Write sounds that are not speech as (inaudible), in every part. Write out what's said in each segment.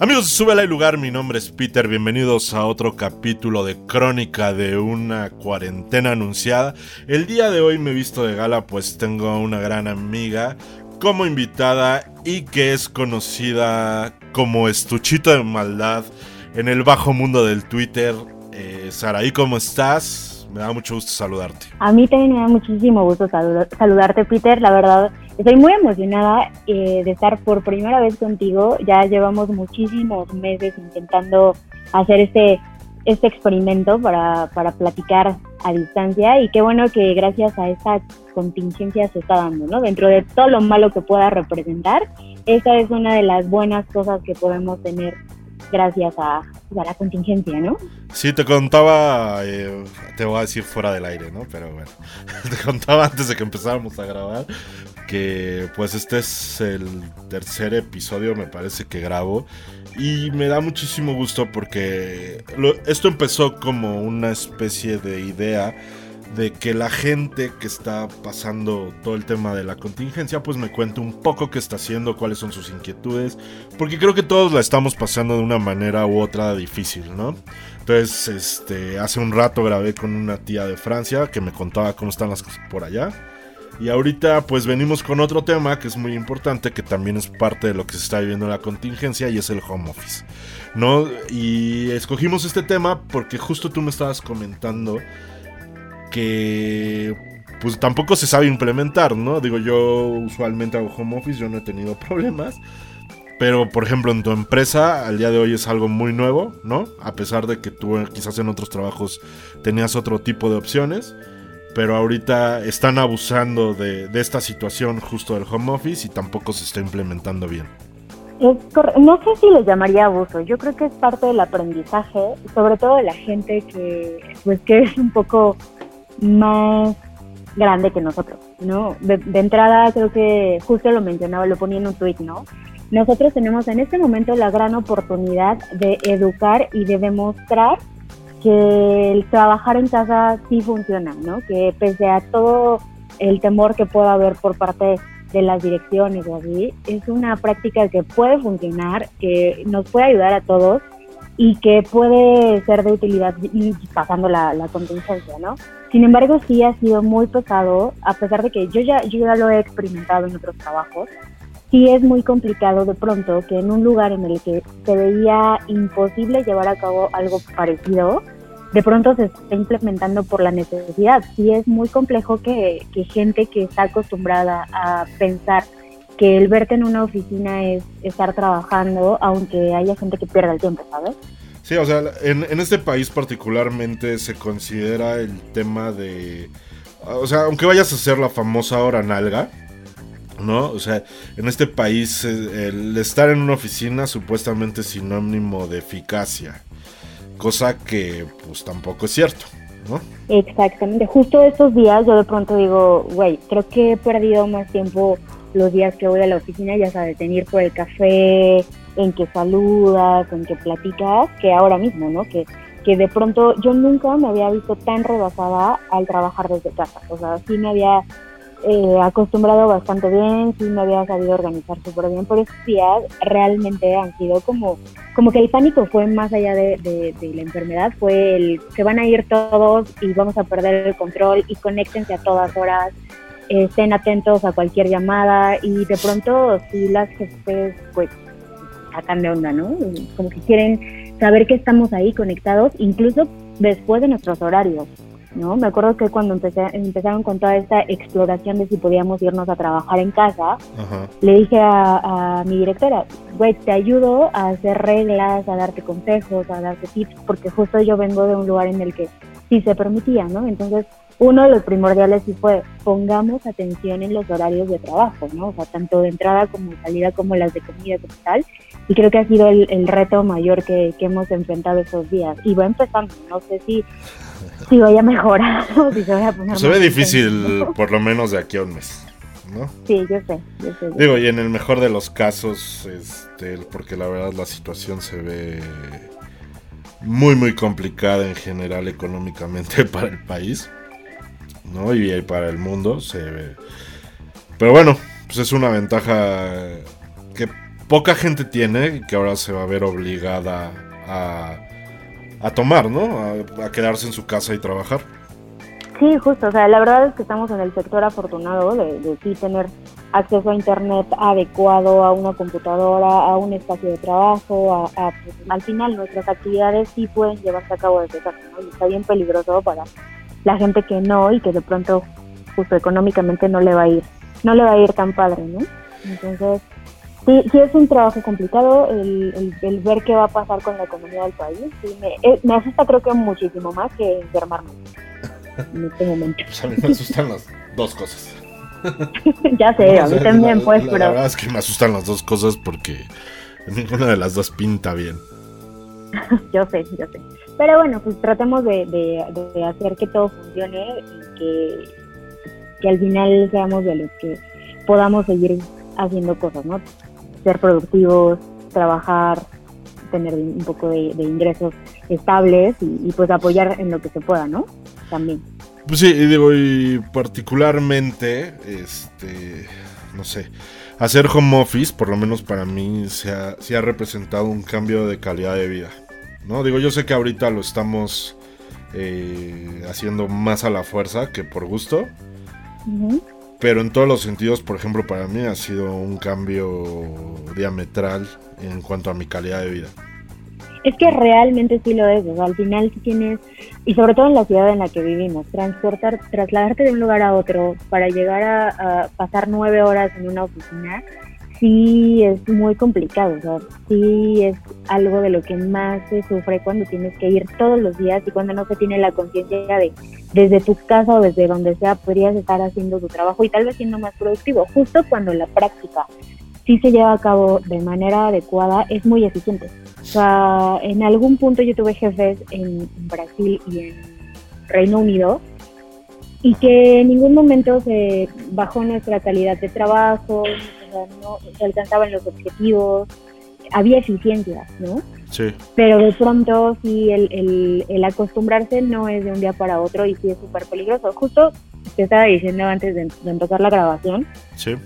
Amigos, sube al lugar, mi nombre es Peter, bienvenidos a otro capítulo de Crónica de una cuarentena anunciada. El día de hoy me he visto de gala pues tengo a una gran amiga como invitada y que es conocida como estuchito de maldad en el bajo mundo del Twitter. Eh, Saraí, ¿cómo estás? Me da mucho gusto saludarte. A mí también me da muchísimo gusto saludarte, Peter. La verdad, Estoy muy emocionada eh, de estar por primera vez contigo. Ya llevamos muchísimos meses intentando hacer este, este experimento para, para platicar a distancia y qué bueno que gracias a esta contingencia se está dando, ¿no? Dentro de todo lo malo que pueda representar, esa es una de las buenas cosas que podemos tener gracias a, la contingencia, ¿no? Sí, te contaba, eh, te voy a decir fuera del aire, ¿no? Pero bueno, (laughs) te contaba antes de que empezáramos a grabar que pues este es el tercer episodio me parece que grabo y me da muchísimo gusto porque esto empezó como una especie de idea de que la gente que está pasando todo el tema de la contingencia pues me cuente un poco qué está haciendo, cuáles son sus inquietudes, porque creo que todos la estamos pasando de una manera u otra difícil, ¿no? Entonces, este, hace un rato grabé con una tía de Francia que me contaba cómo están las cosas por allá. Y ahorita pues venimos con otro tema que es muy importante, que también es parte de lo que se está viviendo en la contingencia y es el home office. ¿No? Y escogimos este tema porque justo tú me estabas comentando que pues tampoco se sabe implementar, ¿no? Digo, yo usualmente hago home office, yo no he tenido (laughs) problemas. Pero, por ejemplo, en tu empresa, al día de hoy es algo muy nuevo, ¿no? A pesar de que tú quizás en otros trabajos tenías otro tipo de opciones pero ahorita están abusando de, esta situación justo del home office y tampoco se está implementando bien. no sé si les llamaría abuso, yo creo que es parte del aprendizaje, sobre todo de la gente que, pues, que es un poco más grande que nosotros, ¿no? De, de entrada creo que justo lo mencionaba, lo ponía en un tweet, ¿no? Nosotros tenemos en este momento la gran oportunidad de educar y de demostrar que el trabajar en casa sí funciona, ¿no? Que pese a todo el temor que pueda haber por parte de las direcciones o así, es una práctica que puede funcionar, que nos puede ayudar a todos y que puede ser de utilidad pasando la, la contingencia, ¿no? Sin embargo, sí ha sido muy pesado, a pesar de que yo ya, yo ya lo he experimentado en otros trabajos, sí es muy complicado de pronto que en un lugar en el que se veía imposible llevar a cabo algo parecido, de pronto se está implementando por la necesidad. Sí es muy complejo que, gente que está acostumbrada a pensar que el verte en una oficina es estar trabajando, aunque haya gente que pierda el tiempo, ¿sabes? Sí, o sea, en, en este país particularmente se considera el tema de... O sea, aunque vayas a hacer la famosa hora nalga, ¿no? O sea, en este país eh, el estar en una oficina supuestamente es sinónimo de eficacia, cosa que pues tampoco es cierto, ¿no? Exactamente, justo estos días yo de pronto digo, güey, creo que he perdido más tiempo los días que voy a la oficina, ya sabes, en por el café, en que saludas, en que platicas, que ahora mismo, ¿no? Que, que de pronto yo nunca me había visto tan rebasada al trabajar desde casa, o sea, sí me había eh, acostumbrado bastante bien, sí me había sabido organizar súper bien, pero estos días realmente han sido como, como que el pánico fue más allá de, la enfermedad, fue el que van a ir todos y vamos a perder el control y conéctense a todas horas, estén atentos a cualquier llamada y de pronto sí las jefes pues sacan de onda, ¿no? Como que quieren saber que estamos ahí conectados, incluso después de nuestros horarios. ¿no? Me acuerdo que cuando empecé, empezaron con toda esta exploración de si podíamos irnos a trabajar en casa, le dije a, mi directora, güey, te ayudo a hacer reglas, a darte consejos, a darte tips, porque justo yo vengo de un lugar en el que sí se permitía, ¿no? Entonces, uno de los primordiales sí fue, pongamos atención en los horarios de trabajo, ¿no? O sea, tanto de entrada como de salida, como las de comida, como tal. Y creo que ha sido el, reto mayor que, que, hemos enfrentado estos días. Y va empezando, no sé si si voy a mejorar (laughs) se ve difícil, por lo menos de aquí a un mes. ¿no? Sí, yo sé, Digo, y en el mejor de los casos, este, porque la verdad la situación se ve muy, muy complicada en general económicamente (laughs) para el país, ¿no? Y para el mundo se ve. Pero bueno, pues es una ventaja que poca gente tiene y que ahora se va a ver obligada a, a tomar, ¿no? A, quedarse en su casa y trabajar. Sí, justo, o sea, la verdad es que estamos en el sector afortunado de, sí tener acceso a internet adecuado, a una computadora, a un espacio de trabajo, a, pues, al final nuestras actividades sí pueden llevarse a cabo desde casa, ¿no? Y está bien peligroso para la gente que no y que de pronto justo económicamente no le va a ir, no le va a ir tan padre, ¿no? Entonces, sí, sí es un trabajo complicado el, el, ver qué va a pasar con la economía del país. me, eh, me asusta creo que muchísimo más que enfermarme en este momento. Pues a mí me asustan las dos cosas. (laughs) ya sé, (laughs) a mí también, pues, pero. La verdad es que me asustan las dos cosas porque ninguna de las dos pinta bien. (laughs) yo sé, yo sé. Pero bueno, pues tratemos de, de, hacer que todo funcione y que, que al final seamos de los que podamos seguir haciendo cosas, ¿no? Ser productivos, trabajar, tener un poco de, ingresos estables y, y, pues apoyar en lo que se pueda, ¿no? También. Pues sí, digo, y particularmente, este, no sé, hacer home office, por lo menos para mí, se ha, ha representado un cambio de calidad de vida. ¿no? Digo, yo sé que ahorita lo estamos eh, haciendo más a la fuerza que por gusto. Pero en todos los sentidos, por ejemplo, para mí ha sido un cambio diametral en cuanto a mi calidad de vida. Es que realmente sí lo es, o sea, al final si tienes, y sobre todo en la ciudad en la que vivimos, transportar, trasladarte de un lugar a otro para llegar a, pasar nueve horas en una oficina, sí es muy complicado, o sea, sí es algo de lo que más se sufre cuando tienes que ir todos los días y cuando no se tiene la conciencia de desde tu casa o desde donde sea podrías estar haciendo tu trabajo y tal vez siendo más productivo, justo cuando la práctica sí se lleva a cabo de manera adecuada, es muy eficiente. O sea, en algún punto yo tuve jefes en Brasil y en Reino Unido y que en ningún momento se bajó nuestra calidad de trabajo, no se alcanzaban los objetivos, había eficiencia, ¿no? Sí. Pero de pronto sí, el, el, el acostumbrarse no es de un día para otro y sí es súper peligroso. Justo te estaba diciendo antes de, empezar la grabación,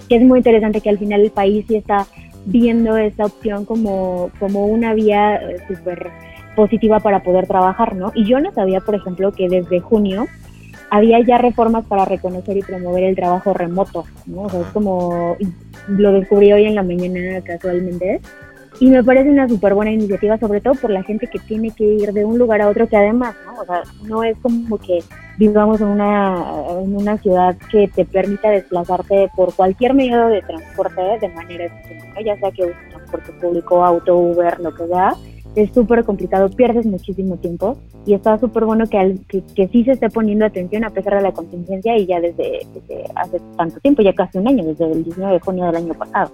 que es muy interesante que al final el país sí está viendo esta opción como, como una vía eh, súper positiva para poder trabajar, ¿no? Y yo no sabía, por ejemplo, que desde junio había ya reformas para reconocer y promover el trabajo remoto, ¿no? O sea, es como lo descubrí hoy en la mañana casualmente y me parece una súper buena iniciativa, sobre todo por la gente que tiene que ir de un lugar a otro, que además, ¿no? O sea, no es como que vivamos en una, en una ciudad que te permita desplazarte por cualquier medio de transporte de manera eficiente, ya sea que uses transporte público, auto, Uber, lo que sea. Es súper complicado, pierdes muchísimo tiempo y está súper bueno que, al, que, sí se esté poniendo atención a pesar de la contingencia y ya desde, desde hace tanto tiempo, ya casi un año, desde el 19 de junio del año pasado.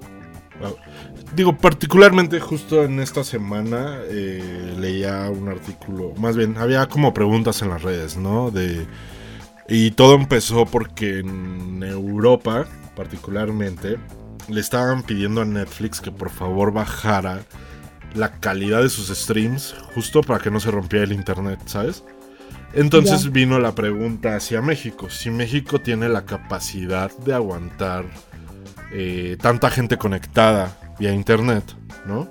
Digo, particularmente justo en esta semana eh, leía un artículo, más bien, había como preguntas en las redes, ¿no? De, y todo empezó porque en Europa, particularmente, le estaban pidiendo a Netflix que por favor bajara la calidad de sus streams, justo para que no se rompiera el internet, ¿sabes? Entonces vino la pregunta hacia México, si México tiene la capacidad de aguantar eh, tanta gente conectada vía internet, ¿no?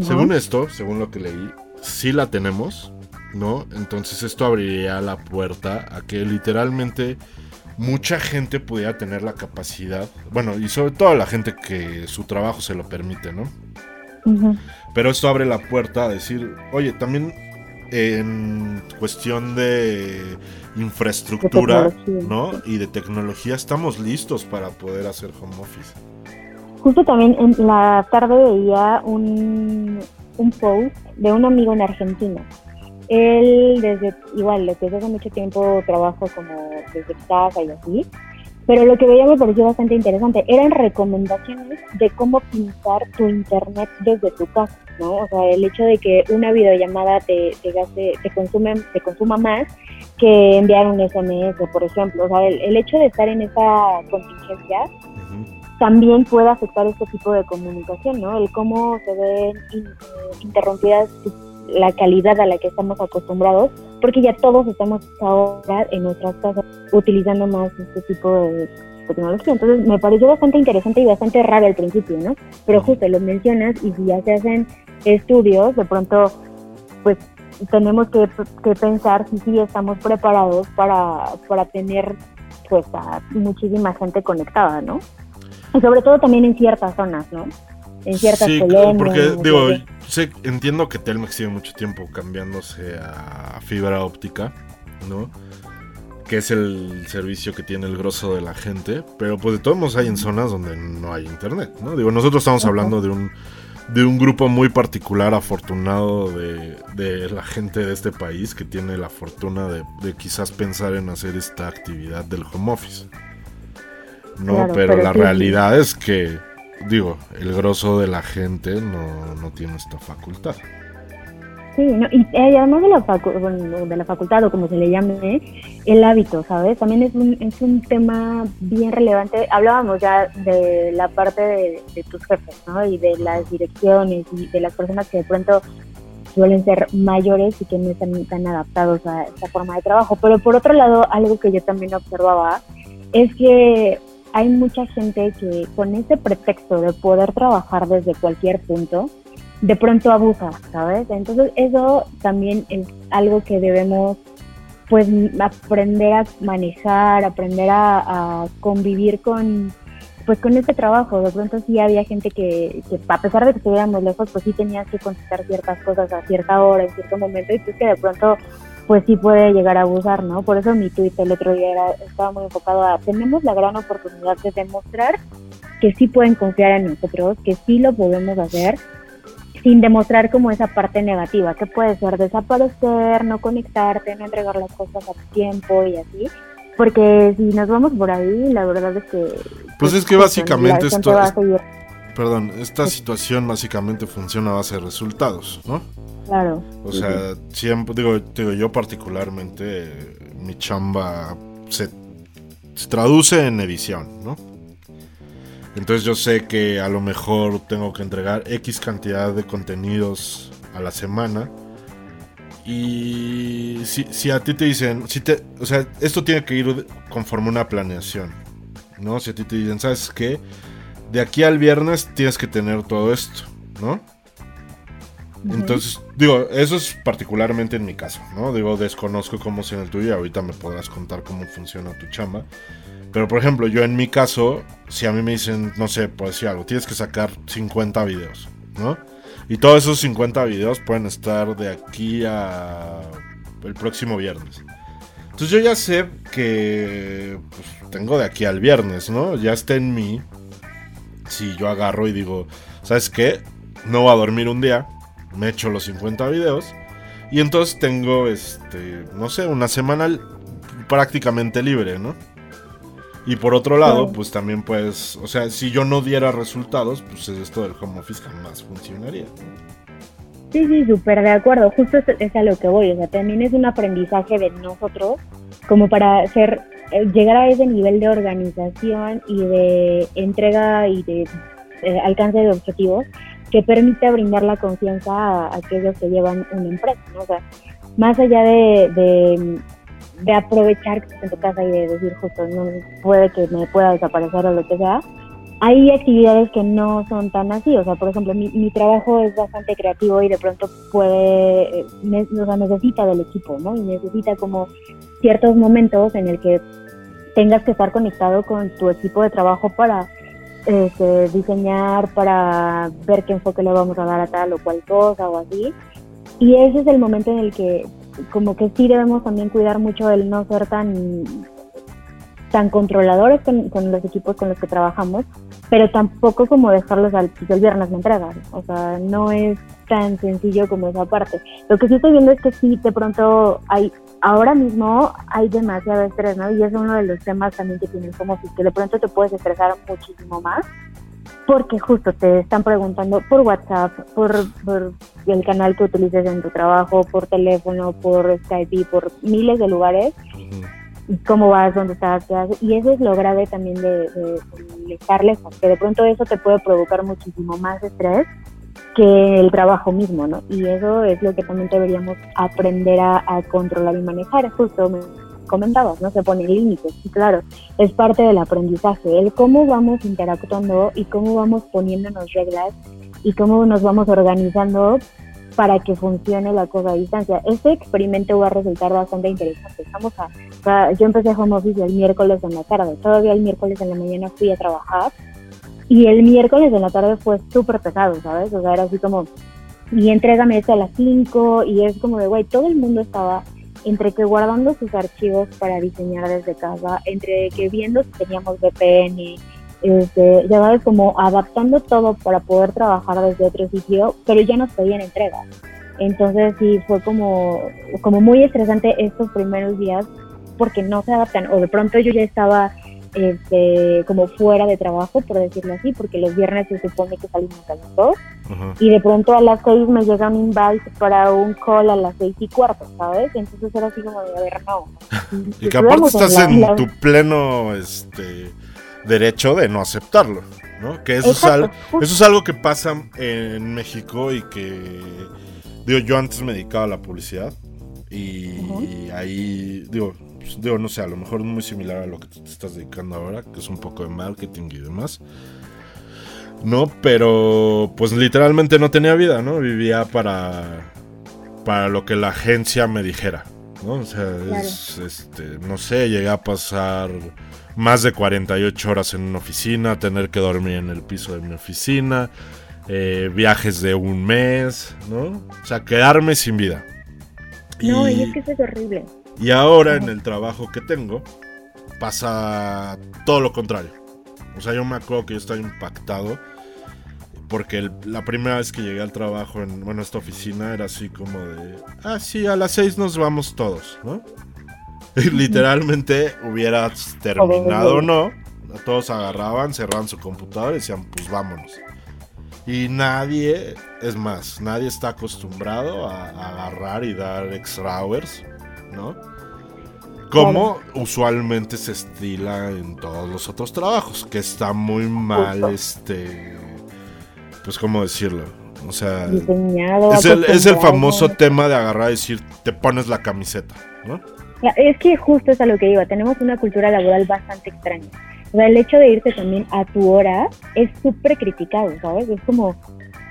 Según esto, según lo que leí, sí la tenemos, ¿no? Entonces esto abriría la puerta a que literalmente mucha gente pudiera tener la capacidad, bueno, y sobre todo la gente que su trabajo se lo permite, ¿no? Pero esto abre la puerta a decir, oye, también en cuestión de infraestructura, ¿no? Y de tecnología estamos listos para poder hacer home office. Justo también en la tarde veía un, un post de un amigo en Argentina. Él desde, igual, desde hace mucho tiempo trabajo como desde casa y así, pero lo que veía me pareció bastante interesante. Eran recomendaciones de cómo pintar tu internet desde tu casa, ¿no? O sea, el hecho de que una videollamada te, te gaste, te consume, te consuma más que enviar un SMS, por ejemplo. O sea, el, hecho de estar en esa contingencia también puede afectar este tipo de comunicación, ¿no? El cómo se ven interrumpidas la calidad a la que estamos acostumbrados, porque ya todos estamos ahora en nuestras casas utilizando más este tipo de tecnología. Entonces me pareció bastante interesante y bastante raro al principio, ¿no? Pero justo lo mencionas y si ya se hacen estudios, de pronto, pues tenemos que, pensar si sí estamos preparados para, para tener pues a muchísima gente conectada, ¿no? Y sobre todo también en ciertas zonas, ¿no? En ciertas sí, porque digo, sé, entiendo que Telmex tiene mucho tiempo cambiándose a fibra óptica, ¿no? Que es el servicio que tiene el grosso de la gente, pero pues de todos modos hay en zonas donde no hay internet, ¿no? Digo, nosotros estamos hablando de un de un grupo muy particular afortunado de, de, la gente de este país que tiene la fortuna de, de, quizás pensar en hacer esta actividad del home office. No, pero, la realidad es que, digo, el grosso de la gente no, no tiene esta facultad. Sí, y eh, además de la, de la facultad o como se le llame, el hábito, ¿sabes? También es un, es un tema bien relevante. Hablábamos ya de la parte de, tus jefes, ¿no? Y de las direcciones y de las personas que de pronto suelen ser mayores y que no están tan adaptados a esta forma de trabajo. Pero por otro lado, algo que yo también observaba es que hay mucha gente que con ese pretexto de poder trabajar desde cualquier punto, de pronto abusa, ¿sabes? Entonces eso también es algo que debemos pues aprender a manejar, aprender a, convivir con pues con este trabajo. De pronto sí había gente que, que, a pesar de que estuviéramos lejos, pues sí tenías que contestar ciertas cosas a cierta hora, en cierto momento, y pues que de pronto pues sí puede llegar a abusar, ¿no? Por eso mi tweet el otro día era, estaba muy enfocado a, tenemos la gran oportunidad de demostrar que sí pueden confiar en nosotros, que sí lo podemos hacer, sin demostrar como esa parte negativa, que puede ser desaparecer, no conectarte, no entregar las cosas a tiempo y así. Porque si nos vamos por ahí, la verdad es que... Pues, es que básicamente esto... perdón, esta situación básicamente funciona a base de resultados, ¿no? Claro. O sea, siempre, digo, digo, yo particularmente, mi chamba se, se traduce en edición, ¿no? Entonces yo sé que a lo mejor tengo que entregar X cantidad de contenidos a la semana. Y si, a ti te dicen, si te, o sea, esto tiene que ir conforme una planeación, ¿no? Si a ti te dicen, ¿sabes qué? De aquí al viernes tienes que tener todo esto, ¿no? Entonces, digo, eso es particularmente en mi caso, ¿no? Digo, desconozco cómo es en el tuyo y ahorita me podrás contar cómo funciona tu chamba. Pero por ejemplo, yo en mi caso, si a mí me dicen, no sé, por decir algo, tienes que sacar 50 videos, ¿no? Y todos esos 50 videos pueden estar de aquí a el próximo viernes. Entonces yo ya sé que pues, tengo de aquí al viernes, ¿no? Ya está en mí. Si yo agarro y digo, ¿sabes qué? No voy a dormir un día. Me echo los 50 videos. Y entonces tengo, este, no sé, una semana prácticamente libre, ¿no? Y por otro lado, pues también pues, o sea, si yo no diera resultados, pues esto del home office jamás funcionaría. Sí, sí, súper de acuerdo. Justo es, a lo que voy. O sea, también es un aprendizaje de nosotros como para eh, llegar a ese nivel de organización y de entrega y de eh, alcance de objetivos que permite brindar la confianza a, aquellos que llevan una empresa. ¿no? O sea, más allá de de aprovechar que estás en tu casa y de decir justo no puede que me pueda desaparecer o lo que sea, hay actividades que no son tan así, o sea, por ejemplo, mi, mi trabajo es bastante creativo y de pronto puede, eh, o sea, necesita del equipo, ¿no? Y necesita como ciertos momentos en el que tengas que estar conectado con tu equipo de trabajo para este, diseñar, para ver qué enfoque le vamos a dar a tal o cual cosa o así. Y ese es el momento en el que como que sí debemos también cuidar mucho el no ser tan tan controladores con, los equipos con los que trabajamos, pero tampoco como dejarlos al pues, el viernes me entregan. O sea, no es tan sencillo como esa parte. Lo que sí estoy viendo es que sí, de pronto hay, ahora mismo hay demasiado estrés, ¿no? Y es uno de los temas también que tienen como que de pronto te puedes estresar muchísimo más porque justo te están preguntando por WhatsApp, por, el canal que utilices en tu trabajo, por teléfono, por Skype por miles de lugares. ¿Cómo vas? ¿Dónde estás? ¿Qué haces? Y eso es lo grave también de, de, estar lejos, que de pronto eso te puede provocar muchísimo más estrés que el trabajo mismo, ¿no? Y eso es lo que también deberíamos aprender a, controlar y manejar. Justo comentabas, ¿no? Se ponen límites. Y claro, es parte del aprendizaje, el cómo vamos interactuando y cómo vamos poniéndonos reglas y cómo nos vamos organizando para que funcione la cosa a distancia. Este experimento va a resultar bastante interesante. Estamos a, yo empecé home office el miércoles en la tarde, todavía el miércoles en la mañana fui a trabajar y el miércoles en la tarde fue súper pesado, ¿sabes? O sea, era así como, y entrégame esto a las 5 y es como de, güey, todo el mundo estaba entre que guardando sus archivos para diseñar desde casa, entre que viendo si teníamos VPN, este, ya sabes, como adaptando todo para poder trabajar desde otro sitio, pero ya nos pedían entregas. Entonces sí, fue como, como muy estresante estos primeros días porque no se adaptan, o de pronto yo ya estaba este, como fuera de trabajo, por decirlo así, porque los viernes se supone que salimos a las dos, y de pronto a las seis me llega un invite para un call a las seis y cuarto, ¿sabes? Entonces era así como de, a ver, no. (laughs) y que aparte estás en, tu pleno este, derecho de no aceptarlo, ¿no? Que eso, es algo, eso es algo que pasa en México y que, digo, yo antes me dedicaba a la publicidad y ahí, digo, pues, digo, no sé, a lo mejor muy similar a lo que te estás dedicando ahora, que es un poco de marketing y demás. No, pero pues literalmente no tenía vida, ¿no? Vivía para para lo que la agencia me dijera, ¿no? O sea, es, este, no sé, llegué a pasar más de 48 horas en una oficina, tener que dormir en el piso de mi oficina, eh, viajes de un mes, ¿no? O sea, quedarme sin vida. No, y, es que eso es horrible. Y ahora en el trabajo que tengo pasa todo lo contrario. O sea, yo me acuerdo que yo estaba impactado porque la primera vez que llegué al trabajo en bueno, esta oficina era así como de, ah, sí, a las seis nos vamos todos, ¿no? (laughs) Y literalmente hubieras terminado o no, todos agarraban, cerraban su computadora y decían, pues vámonos. Y nadie, es más, nadie está acostumbrado a, a agarrar y dar extra hours ¿no? Como usualmente se estila en todos los otros trabajos, que está muy mal, este, pues cómo decirlo, o sea, es el, es el famoso tema de agarrar y decir, te pones la camiseta, ¿no? Es que justo es a lo que iba, tenemos una cultura laboral bastante extraña. O sea, el hecho de irte también a tu hora es súper criticado, ¿sabes? Es como,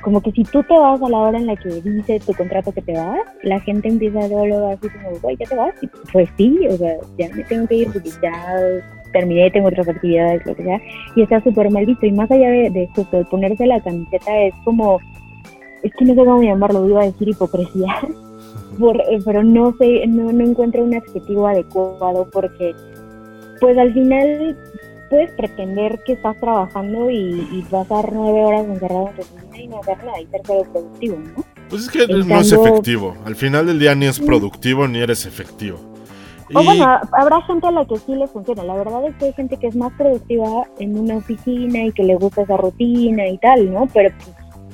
como que si tú te vas a la hora en la que dice tu contrato que te vas, la gente empieza a verlo así como, güey, ¿ya te vas? Y pues sí, o sea, ya me tengo que ir porque ya terminé, tengo otras actividades, lo que sea, y está súper mal visto. Y más allá de, de justo ponerse la camiseta, es como, es que no sé cómo llamarlo, iba a decir hipocresía, (laughs) eh, pero no sé, no, no encuentro un adjetivo adecuado porque, pues al final puedes pretender que estás trabajando y, pasar nueve horas encerrado en tu oficina y no hacer nada y ser productivo, ¿no? Pues es que no es efectivo. Al final del día ni es productivo ni eres efectivo. O bueno, habrá gente a la que sí le funciona. La verdad es que hay gente que es más productiva en una oficina y que le gusta esa rutina y tal, ¿no? Pero,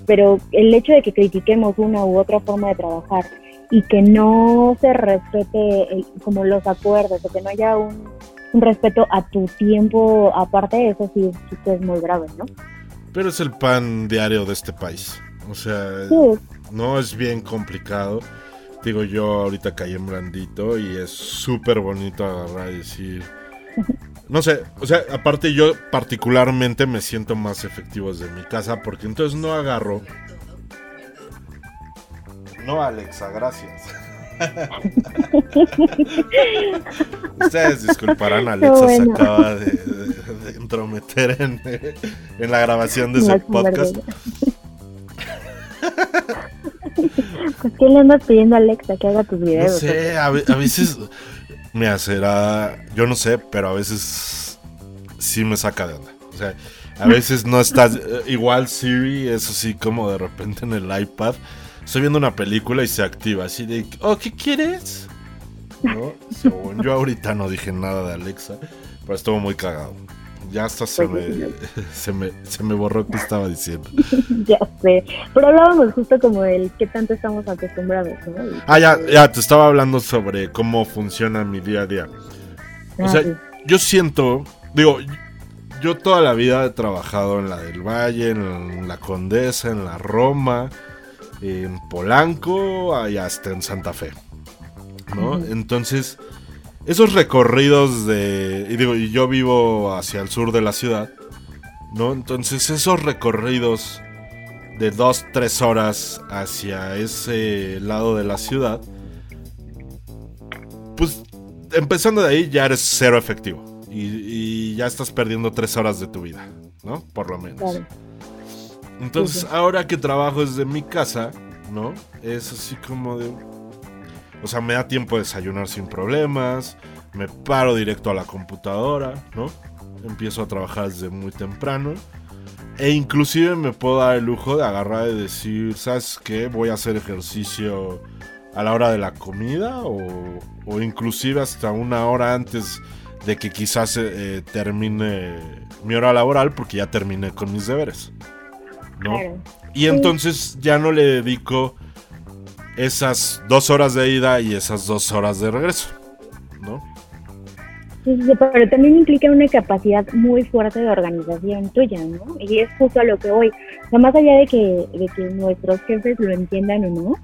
pero el hecho de que critiquemos una u otra forma de trabajar y que no se respete como los acuerdos o que no haya un respeto a tu tiempo aparte de eso sí, es muy grave, ¿no? Pero es el pan diario de este país. O sea, no es bien complicado. Digo, yo ahorita caí en Brandito y es súper bonito agarrar y decir... (laughs) No sé, o sea, aparte yo particularmente me siento más efectivo desde mi casa porque entonces no agarro... No, Alexa, gracias. (laughs) Ustedes disculparán, Alexa se acaba de, entrometer en, la grabación de ese podcast. Pues, (laughs) ¿qué le andas pidiendo a Alexa que haga tus videos? No sé, a, veces. me será. Yo no sé, pero a veces sí me saca de onda. O sea, a veces no estás. Eh, igual Siri, eso sí, como de repente en el iPad estoy viendo una película y se activa así de, oh, ¿qué quieres? ¿No? yo ahorita no dije nada de Alexa, pero estuvo muy cagado. Ya hasta se pues me, se me, se me borró que estaba diciendo. (laughs) ya sé. Pero hablábamos justo como del qué tanto estamos acostumbrados, ¿no? Ah, ya, ya, te estaba hablando sobre cómo funciona mi día a día. O ah, sea, yo siento, digo, yo toda la vida he trabajado en la del Valle, en la Condesa, en la Roma, en Polanco y hasta en Santa Fe. ¿no? Entonces, esos recorridos de... Y digo, yo vivo hacia el sur de la ciudad, ¿no? Entonces esos recorridos de dos, tres horas hacia ese lado de la ciudad, pues empezando de ahí ya eres cero efectivo. Y, ya estás perdiendo tres horas de tu vida, ¿no? Por lo menos. Entonces, ahora que trabajo desde mi casa, ¿no? Es así como de... O sea, me da tiempo de desayunar sin problemas, me paro directo a la computadora, ¿no? Empiezo a trabajar desde muy temprano. E inclusive me puedo dar el lujo de agarrar y decir, ¿sabes qué? Voy a hacer ejercicio a la hora de la comida o, o inclusive hasta una hora antes de que quizás eh, termine mi hora laboral porque ya terminé con mis deberes. ¿No? Y entonces ya no le dedico esas dos horas de ida y esas dos horas de regreso, ¿no? Sí, pero también implica una capacidad muy fuerte de organización tuya, ¿no? Y es justo a lo que voy. O más allá de que, de que nuestros jefes lo entiendan o no,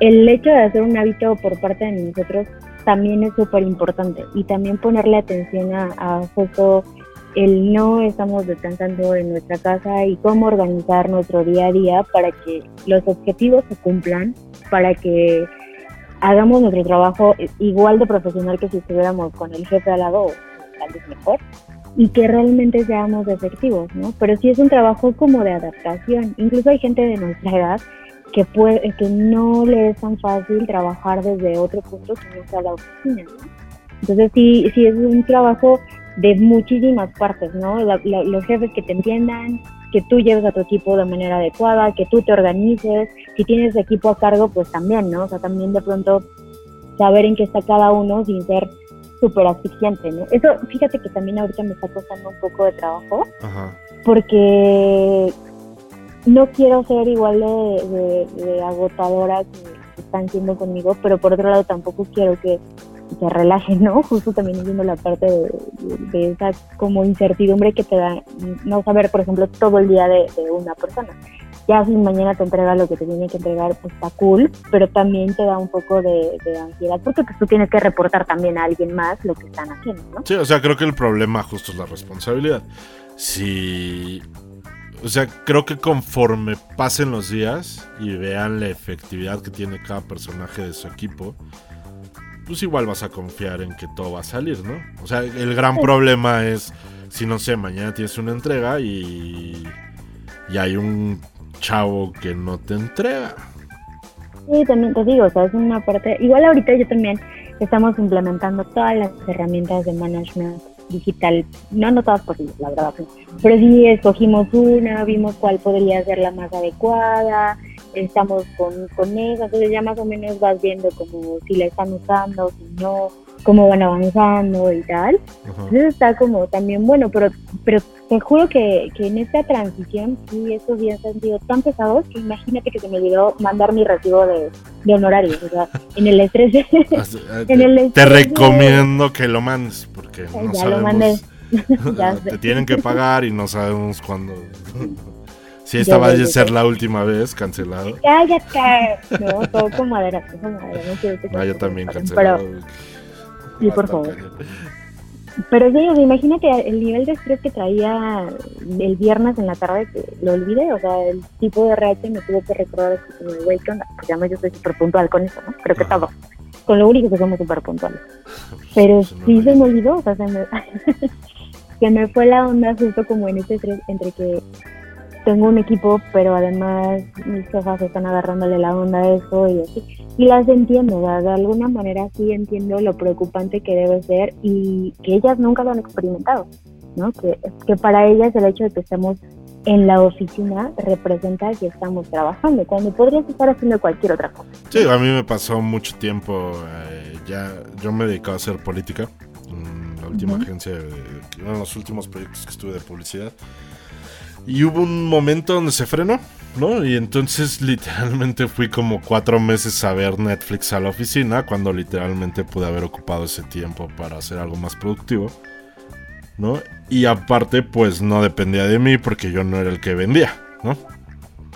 el hecho de hacer un hábito por parte de nosotros también es súper importante y también ponerle atención a, a justo el no estamos descansando en nuestra casa y cómo organizar nuestro día a día para que los objetivos se cumplan, para que hagamos nuestro trabajo igual de profesional que si estuviéramos con el jefe al lado, tal vez mejor, y que realmente seamos efectivos, ¿no? Pero sí es un trabajo como de adaptación. Incluso hay gente de nuestra edad que puede, que no le es tan fácil trabajar desde otro punto que no sea la oficina, Entonces sí, sí es un trabajo de muchísimas partes, ¿no? los jefes que te entiendan, que tú lleves a tu equipo de manera adecuada, que tú te organices, si tienes equipo a cargo, pues también, ¿no? O sea, también de pronto saber en qué está cada uno sin ser súper asfixiante, ¿no? Eso, fíjate que también ahorita me está costando un poco de trabajo, porque no quiero ser igual de, agotadora que están siendo conmigo, pero por otro lado tampoco quiero que se relaje, ¿no? (laughs) Justo también viendo la parte de, esa como incertidumbre que te da no saber, por ejemplo, todo el día de, una persona. Ya si mañana te entrega lo que te tiene que entregar, pues está cool, pero también te da un poco de, ansiedad porque pues, tú tienes que reportar también a alguien más lo que están haciendo, ¿no? Sí, o sea, creo que el problema justo es la responsabilidad. Si o sea, creo que conforme pasen los días y vean la efectividad que tiene cada personaje de su equipo, pues igual vas a confiar en que todo va a salir, ¿no? O sea, el gran problema es si no sé, mañana tienes una entrega y, y hay un chavo que no te entrega. Sí, también te digo, o sea, es una parte, igual ahorita yo también estamos implementando todas las herramientas de management digital, no, no todas posibles, la verdad, pero sí escogimos una, vimos cuál podría ser la más adecuada, estamos con, con esa, entonces ya más o menos vas viendo como si la están usando, si no, cómo van avanzando y tal. Entonces está como también bueno, pero pero te juro que, que en esta transición sí estos días han sido tan pesados que imagínate que se me olvidó mandar mi recibo de, de honorarios, o sea, en el estrés (laughs) (laughs) de, en el Te recomiendo que lo mandes porque no (laughs) ya sabemos, lo mandé. te tienen que pagar y no sabemos cuándo. Si esta va a ser la última vez, cancelado. Cállate. No, todo con madera, con madera. No quiero que ah, yo también cancelado. Pero, sí, por favor. Pero sí, imagínate el nivel de estrés que traía el viernes en la tarde, que lo olvidé, o sea, el tipo de RH me tuvo que recordar güey, ¿qué onda? Pues ya yo soy súper puntual con eso, ¿no? Creo que todo. Con lo único que somos súper puntuales. (laughs) Pero sí se me olvidó, o sea, se me, (laughs) se me fue la onda justo como en ese estrés entre que tengo un equipo, pero además mis jefas están agarrándole la onda a eso y así. Y las entiendo, de alguna manera sí entiendo lo preocupante que debe ser y que ellas nunca lo han experimentado, ¿no? Que, que para ellas el hecho de que estemos en la oficina representa que estamos trabajando, cuando podrías estar haciendo cualquier otra cosa. Sí, a mí me pasó mucho tiempo, eh, ya yo me dedicaba a hacer política, en la última agencia, uno de los últimos proyectos que estuve de publicidad. Y hubo un momento donde se frenó, ¿no? Y entonces (laughs) literalmente fui como cuatro meses a ver Netflix a la oficina, cuando literalmente pude haber ocupado ese tiempo para hacer algo más productivo, ¿no? Y aparte, pues no dependía de mí porque yo no era el que vendía, ¿no?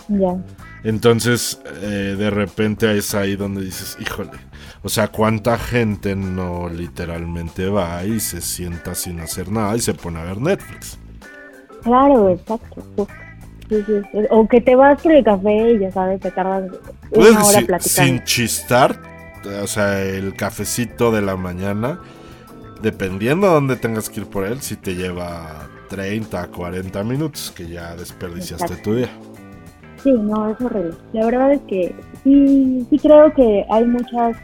Ya. Entonces, eh, de repente es ahí donde dices, híjole, o sea, ¿cuánta gente no literalmente va y se sienta sin hacer nada y se pone a ver Netflix? Claro, exacto. O que te vas por el café y ya sabes, te tardas una hora platicando. Sin chistar, o sea, el cafecito de la mañana, dependiendo de dónde tengas que ir por él, si te lleva 30, 40 minutos, que ya desperdiciaste tu día. Sí, no, es horrible. La verdad es que sí, sí creo que hay muchas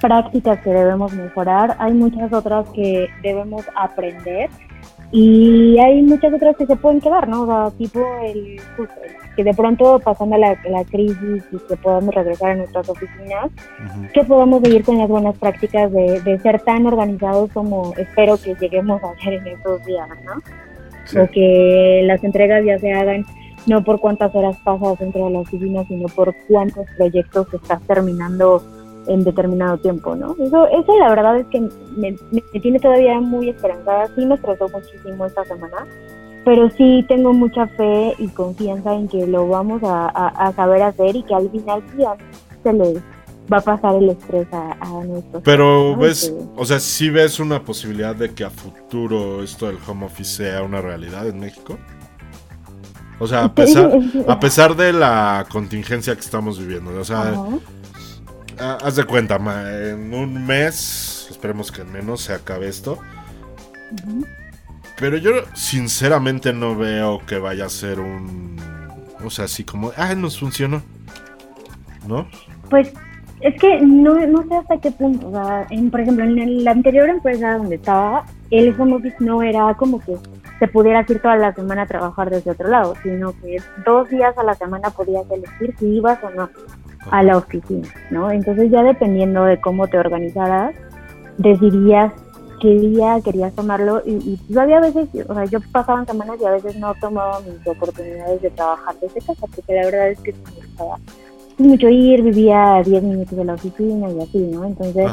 prácticas que debemos mejorar, hay muchas otras que debemos aprender y hay muchas otras que se pueden quedar, ¿no? O sea, tipo el, que de pronto pasando la, la crisis y que podamos regresar a nuestras oficinas, que podamos seguir con las buenas prácticas de, de, ser tan organizados como espero que lleguemos a hacer en estos días, ¿no? O que las entregas ya se hagan no por cuántas horas pasas dentro de la oficina, sino por cuántos proyectos estás terminando en determinado tiempo, ¿no? Eso, eso la verdad es que me, tiene todavía muy esperanzada, sí me estresó muchísimo esta semana, pero sí tengo mucha fe y confianza en que lo vamos a, saber hacer y que al final sí se le va a pasar el estrés a, a nuestros. Pero ves, o sea, sí ves una posibilidad de que a futuro esto del home office sea una realidad en México. O sea, a pesar, a pesar de la contingencia que estamos viviendo, o sea, Ah, haz de cuenta, en un mes, esperemos que al menos se acabe esto. Pero yo sinceramente no veo que vaya a ser un... O sea, así como, ah, nos funcionó. ¿No? Pues es que no, no sé hasta qué punto. O sea, por ejemplo, en la anterior empresa donde estaba, el home office no era como que se pudiera ir toda la semana a trabajar desde otro lado, sino que dos días a la semana podías elegir si ibas o no a la oficina, ¿no? Entonces ya dependiendo de cómo te organizaras, decidirías qué día querías tomarlo y, y había veces, o sea, yo pasaba semanas y a veces no tomaba mis oportunidades de trabajar desde casa, porque la verdad es que me gustaba mucho ir, vivía 10 minutos de la oficina y así, ¿no? Entonces,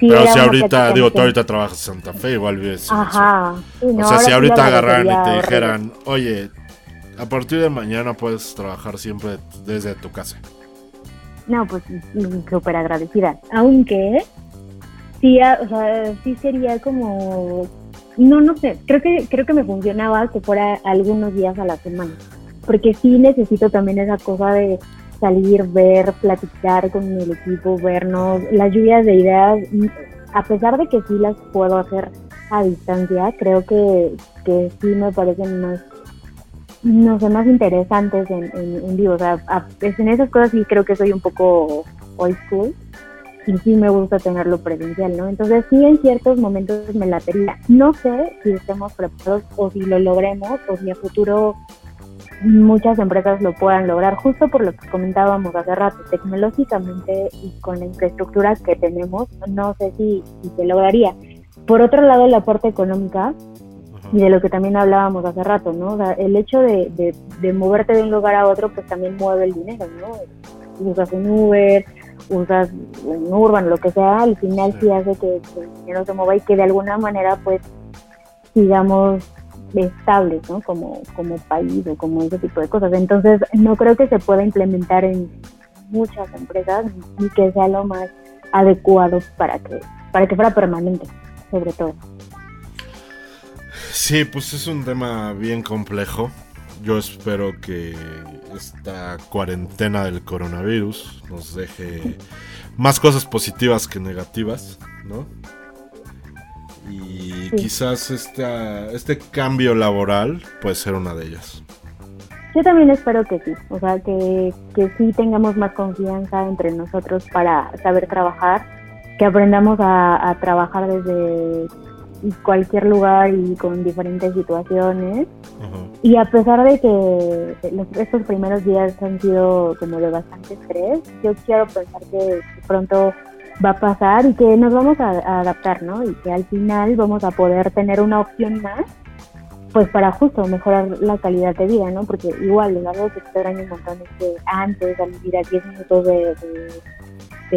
pero si ahorita, digo, tú ahorita trabajas en Santa Fe, igual vives. Ajá. o sea, si ahorita agarraran y te dijeran, oye, a partir de mañana puedes trabajar siempre desde tu casa. No, pues súper agradecida. Aunque sí, o sea, sí sería como, no, no sé, creo que, creo que me funcionaba que fuera algunos días a la semana. Porque sí necesito también esa cosa de salir, ver, platicar con el equipo, vernos, las lluvias de ideas, a pesar de que sí las puedo hacer a distancia, creo que, que sí me parecen más no sé, más interesantes en, en, vivo. O sea, pues, en esas cosas sí creo que soy un poco old school y sí me gusta tenerlo presencial, ¿no? Entonces sí en ciertos momentos me la. No sé si estemos preparados o si lo logremos o si a futuro muchas empresas lo puedan lograr, justo por lo que comentábamos hace rato, tecnológicamente y con la infraestructura que tenemos, no sé si, si se lograría. Por otro lado, la parte económica, y de lo que también hablábamos hace rato, ¿no? O sea, el hecho de, de, moverte de un lugar a otro, pues también mueve el dinero, ¿no? Usas un Uber, usas un Urban, lo que sea, al final sí, hace que, el dinero se mueva y que de alguna manera, pues, sigamos estables, ¿no? Como, como país o como ese tipo de cosas. Entonces, no creo que se pueda implementar en muchas empresas y que sea lo más adecuado para que, para que fuera permanente, sobre todo. Sí, pues es un tema bien complejo. Yo espero que esta cuarentena del coronavirus nos deje más cosas positivas que negativas, ¿no? Y quizás esta, este cambio laboral puede ser una de ellas. Yo también espero que sí, o sea, que, que sí tengamos más confianza entre nosotros para saber trabajar, que aprendamos a, a trabajar desde cualquier lugar y con diferentes situaciones. Y a pesar de que estos primeros días han sido como de bastante estrés, yo quiero pensar que pronto va a pasar y que nos vamos a, adaptar, ¿no? Y que al final vamos a poder tener una opción más, pues para justo mejorar la calidad de vida, ¿no? Porque igual, algo que extraño un montón es que antes, al vivir a 10 minutos de, de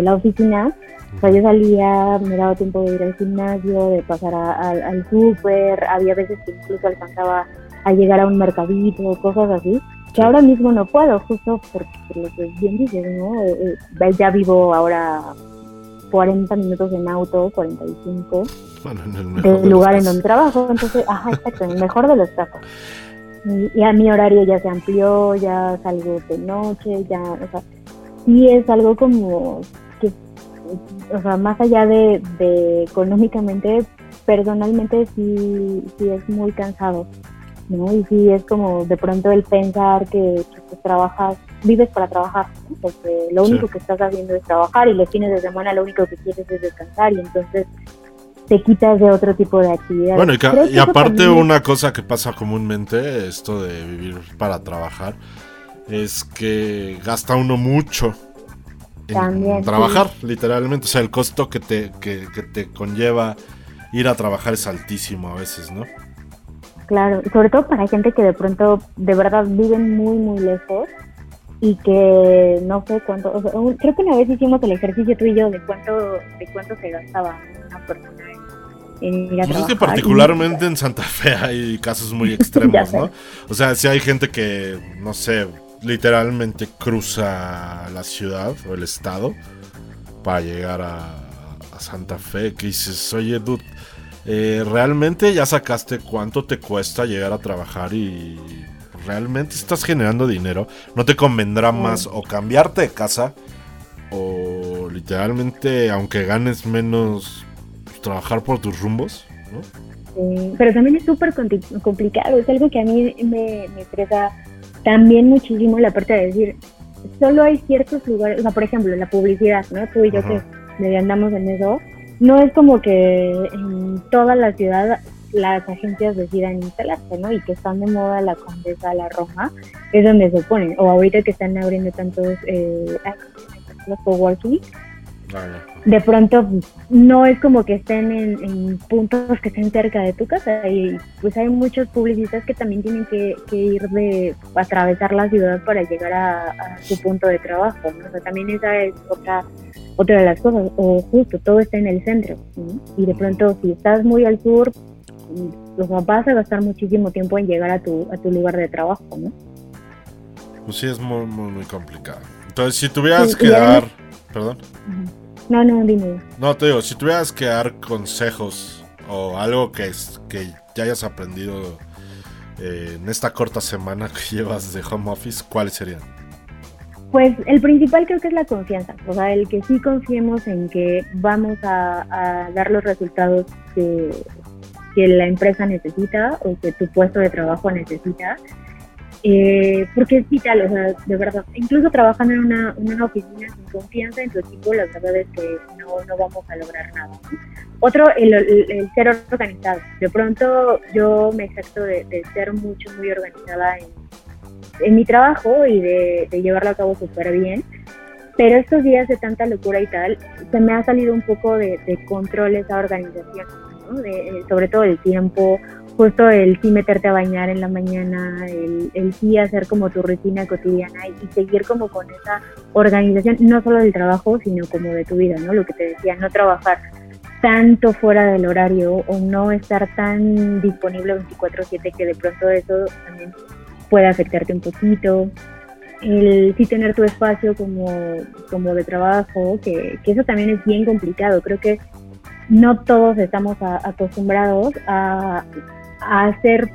la oficina, o sea, yo salía, me daba tiempo de ir al gimnasio, de pasar al súper, había veces que incluso alcanzaba a llegar a un mercadito, cosas así. que ahora mismo no puedo, justo porque lo que bien dices, ¿no? Eh, eh, ya vivo ahora 40 minutos en auto, 45, bueno, en el del lugar en donde trabajo, entonces, ajá, exacto, en el mejor de los casos. Y, a mi horario ya se amplió, ya salgo de noche, ya, o sea, sí es algo como o sea, más allá de, de económicamente, personalmente sí, sí es muy cansado. ¿no? Y sí es como de pronto el pensar que, que trabajas, vives para trabajar, porque lo único que estás haciendo es trabajar y los fines de semana lo único que quieres es descansar y entonces te quitas de otro tipo de actividades. Bueno, y, aparte una cosa que pasa comúnmente, esto de vivir para trabajar, es que gasta uno mucho trabajar, literalmente. O sea, el costo que te, que, que te conlleva ir a trabajar es altísimo a veces, ¿no? Claro, sobre todo para gente que de pronto de verdad viven muy, muy lejos y que no sé cuánto, creo que una vez hicimos el ejercicio tú y yo de cuánto, de cuánto se gastaba una persona en ir a pues Es que particularmente en Santa Fe hay casos muy (laughs) extremos, ¿no? O sea, si hay gente que, no sé, literalmente cruza la ciudad o el estado para llegar a, a Santa Fe, que dices, oye, dude eh, ¿realmente ya sacaste cuánto te cuesta llegar a trabajar y realmente estás generando dinero? ¿No te convendrá más o cambiarte de casa o literalmente, aunque ganes menos, trabajar por tus rumbos? pero también es súper complicado, es algo que a mí me, me estresa también muchísimo la parte de decir, solo hay ciertos lugares, o sea, por ejemplo, la publicidad, ¿no? Tú y yo que andamos en eso, no es como que en toda la ciudad las agencias decidan instalarse, ¿no? Y que están de moda la Condesa, la Roma, es donde se ponen. O ahorita que están abriendo tantos eh, los coworking, de pronto no es como que estén en, puntos que estén cerca de tu casa y pues hay muchos publicistas que también tienen que, ir de atravesar la ciudad para llegar a, su punto de trabajo, ¿no? O sea, también esa es otra otra de las cosas, o justo todo está en el centro, y de pronto si estás muy al sur, los mm, vas a gastar muchísimo tiempo en llegar a tu, a tu lugar de trabajo, ¿no? Pues sí, es muy, muy, muy complicado. Entonces, si tuvieras que dar... Perdón. No, no, dime. No, te digo, si tuvieras que dar consejos o algo que, es, que ya hayas aprendido eh, en esta corta semana que (laughs) llevas de home office, ¿cuáles serían? Pues el principal creo que es la confianza, o sea, el que sí confiemos en que vamos a, dar los resultados que, que, la empresa necesita o que tu puesto de trabajo necesita. Eh, porque es vital, o sea, de verdad, incluso trabajando en una, una oficina sin confianza en tu equipo, la verdad es que no, no vamos a lograr nada. Otro, el, el, ser organizado. De pronto yo me excepto de, de ser mucho, muy organizada en en mi trabajo y de, llevarlo a cabo súper bien. Pero estos días de tanta locura y tal, se me ha salido un poco de, control esa organización, ¿no? de, sobre todo el tiempo, justo el sí meterte a bañar en la mañana, el, el sí hacer como tu rutina cotidiana y, seguir como con esa organización, no solo del trabajo, sino como de tu vida, ¿no? Lo que te decía, no trabajar tanto fuera del horario o no estar tan disponible 24/7 que de pronto eso también puede afectarte un poquito. El sí tener tu espacio como, como de trabajo, que, eso también es bien complicado. Creo que no todos estamos acostumbrados a, hacer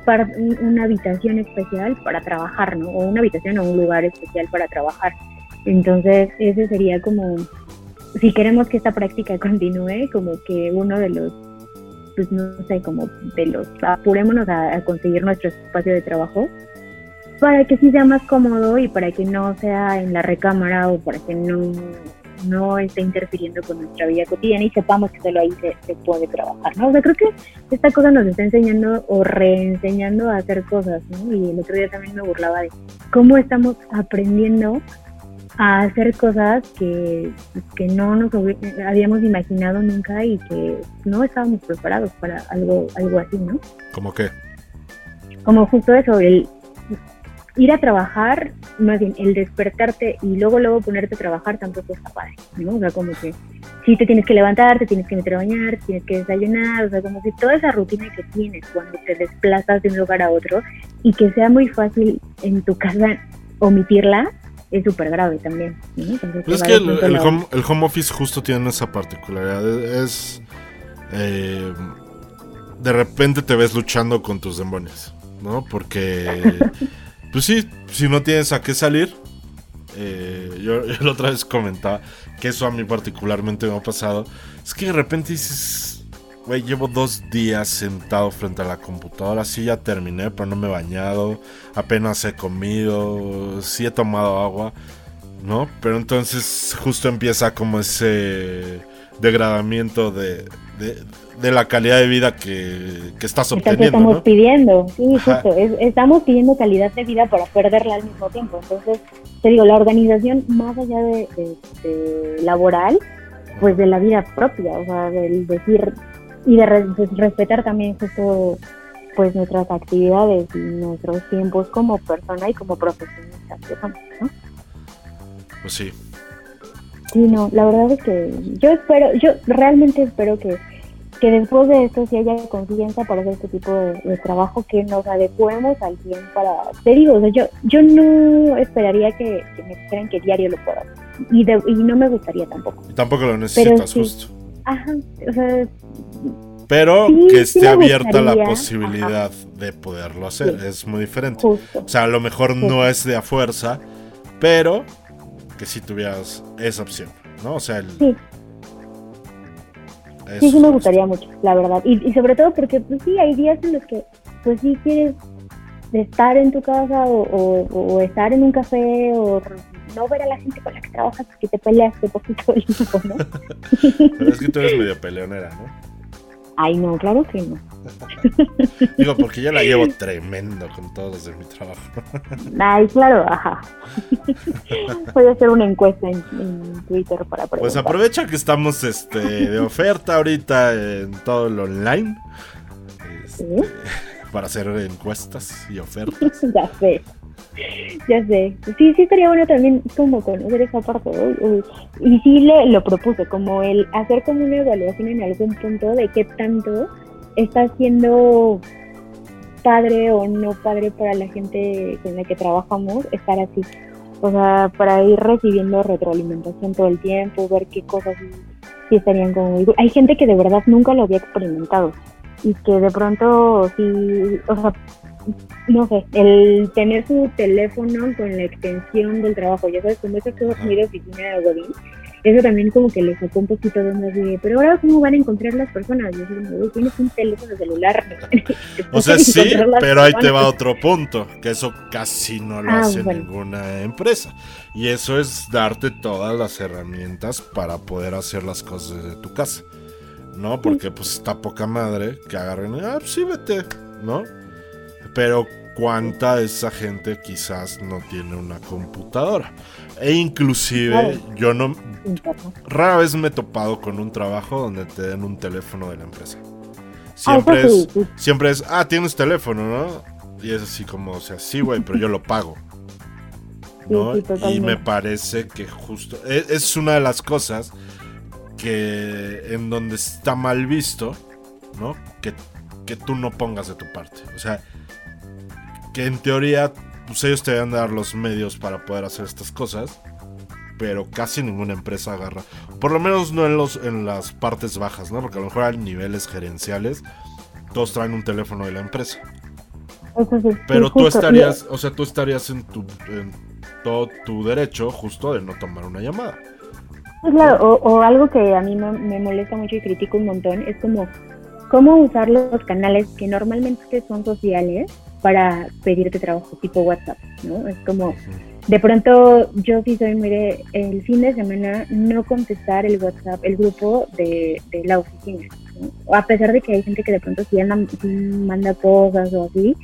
una habitación especial para trabajar, ¿no? O una habitación o un lugar especial para trabajar. Entonces, ese sería como, si queremos que esta práctica (laughs) continúe, como que uno de los, pues no sé, como de los, apurémonos a conseguir nuestro espacio de trabajo para que sí sea más cómodo y para que no sea en la recámara o para que no, no esté interfiriendo con nuestra vida cotidiana y sepamos que solo ahí se, puede trabajar, ¿no? O sea, creo que esta cosa nos está enseñando o reenseñando a hacer cosas, ¿no? Y el otro día también me burlaba de cómo estamos aprendiendo a hacer cosas que, que no nos habíamos imaginado nunca y que no estábamos preparados para algo, algo así, ¿no? ¿Cómo qué? Como justo eso, el ir a trabajar, más bien el despertarte y luego luego ponerte a trabajar tampoco está padre, ¿no? O sea, como que sí te tienes que levantar, te tienes que meter a bañar, tienes que desayunar, o sea, como que toda esa rutina que tienes cuando te desplazas de un lugar a otro y que sea muy fácil en tu casa omitirla, es súper grave también. es que el, home, office justo tiene esa particularidad, es... Eh, de repente te ves luchando con tus demonios, ¿no? Porque, (laughs) pues sí, si no tienes a qué salir, eh, (laughs) yo, la otra vez comentaba que eso a mí particularmente me ha pasado, es que de repente dices, güey, llevo dos días sentado frente a la computadora, sí ya terminé, pero no me he bañado, apenas he comido, sí he tomado agua, ¿no? Pero entonces justo empieza como ese degradamiento de, de la calidad de vida que, que estás obteniendo. estamos pidiendo, sí, justo, estamos pidiendo calidad de vida para perderla al mismo tiempo. Entonces, te digo, la organización más allá de, laboral, pues de la vida propia, o sea, del decir y de pues, respetar también justo pues nuestras actividades y nuestros tiempos como persona y como profesionista ¿no? Pues sí. Sí, no, la verdad es que yo espero, yo realmente espero que que después de esto si haya confianza para hacer este tipo de, trabajo, que nos adecuemos al tiempo para... Te digo, o sea, yo, yo no esperaría que, me dijeran que diario lo pueda y, y no me gustaría tampoco. Y tampoco lo necesitas, justo. Ajá, o sea... Pero que esté abierta la posibilidad de poderlo hacer, es muy diferente. O sea, a lo mejor no es de a fuerza, pero que si tuvieras esa opción, ¿no? O sea, el, sí, sí me gustaría mucho, la verdad. Y, sobre todo porque, pues sí, hay días en los que, pues sí quieres estar en tu casa o, estar en un café o no ver a la gente con la que trabajas porque te peleas de poquito tiempo, ¿no? (laughs) Pero es que tú eres medio peleonera, ¿no? Ay, no, claro que no. (laughs) Digo, porque yo la llevo (laughs) tremendo con todos de mi trabajo. (laughs) Ay, claro, ajá. Voy a hacer una encuesta en, Twitter para preguntar. Pues aprovecha que estamos este, de oferta ahorita en todo lo online. Este, para hacer encuestas y ofertas. ya sé. Ya sé. Sí, sí estaría bueno también como conocer esa parte. Y sí le lo propuse, como el hacer como una evaluación en algún punto de qué tanto está siendo padre o no padre para la gente con la que trabajamos estar así. O sea, para ir recibiendo retroalimentación todo el tiempo, ver qué cosas sí, estarían como... Hay gente que de verdad nunca lo había experimentado y que de pronto sí, o sea, no sé, el tener su teléfono con la extensión del trabajo, ya sabes, como esas cosas muy de oficina de Godín, eso también como que le sacó un poquito de más de, pero ahora cómo van a encontrar las personas, yo digo, tienes un teléfono celular. (laughs) o sea, sí, pero ahí te va otro punto, que eso casi no lo ah, hace ninguna empresa. Y eso es darte todas las herramientas para poder hacer las cosas desde tu casa. ¿No? Porque pues está poca madre que agarren, ah, pues sí, vete, ¿no? Pero cuánta de esa gente quizás no tiene una computadora. E inclusive yo no... Rara vez me he topado con un trabajo donde te den un teléfono de la empresa. Siempre, es, siempre es, ah, tienes teléfono, ¿no? Y es así como, o sea, sí, güey, pero yo lo pago. ¿no? y me parece que justo... Es, es una de las cosas que en donde está mal visto, ¿no? Que, que tú no pongas de tu parte. O sea, que en teoría pues ellos te deben dar los medios para poder hacer estas cosas, pero casi ninguna empresa agarra, por lo menos no en los en las partes bajas, ¿no? Porque a lo mejor hay niveles gerenciales todos traen un teléfono de la empresa. pero tú estarías, o sea, tú estarías en tu en todo tu derecho justo de no tomar una llamada. Claro, o, algo que a mí me, me molesta mucho y critico un montón es como cómo usar los canales que normalmente son sociales para pedirte trabajo tipo WhatsApp, ¿no? Es como, de pronto yo sí soy muy de, el fin de semana no contestar el WhatsApp, el grupo de, la oficina, ¿no? a pesar de que hay gente que de pronto sí, anda, manda cosas o así,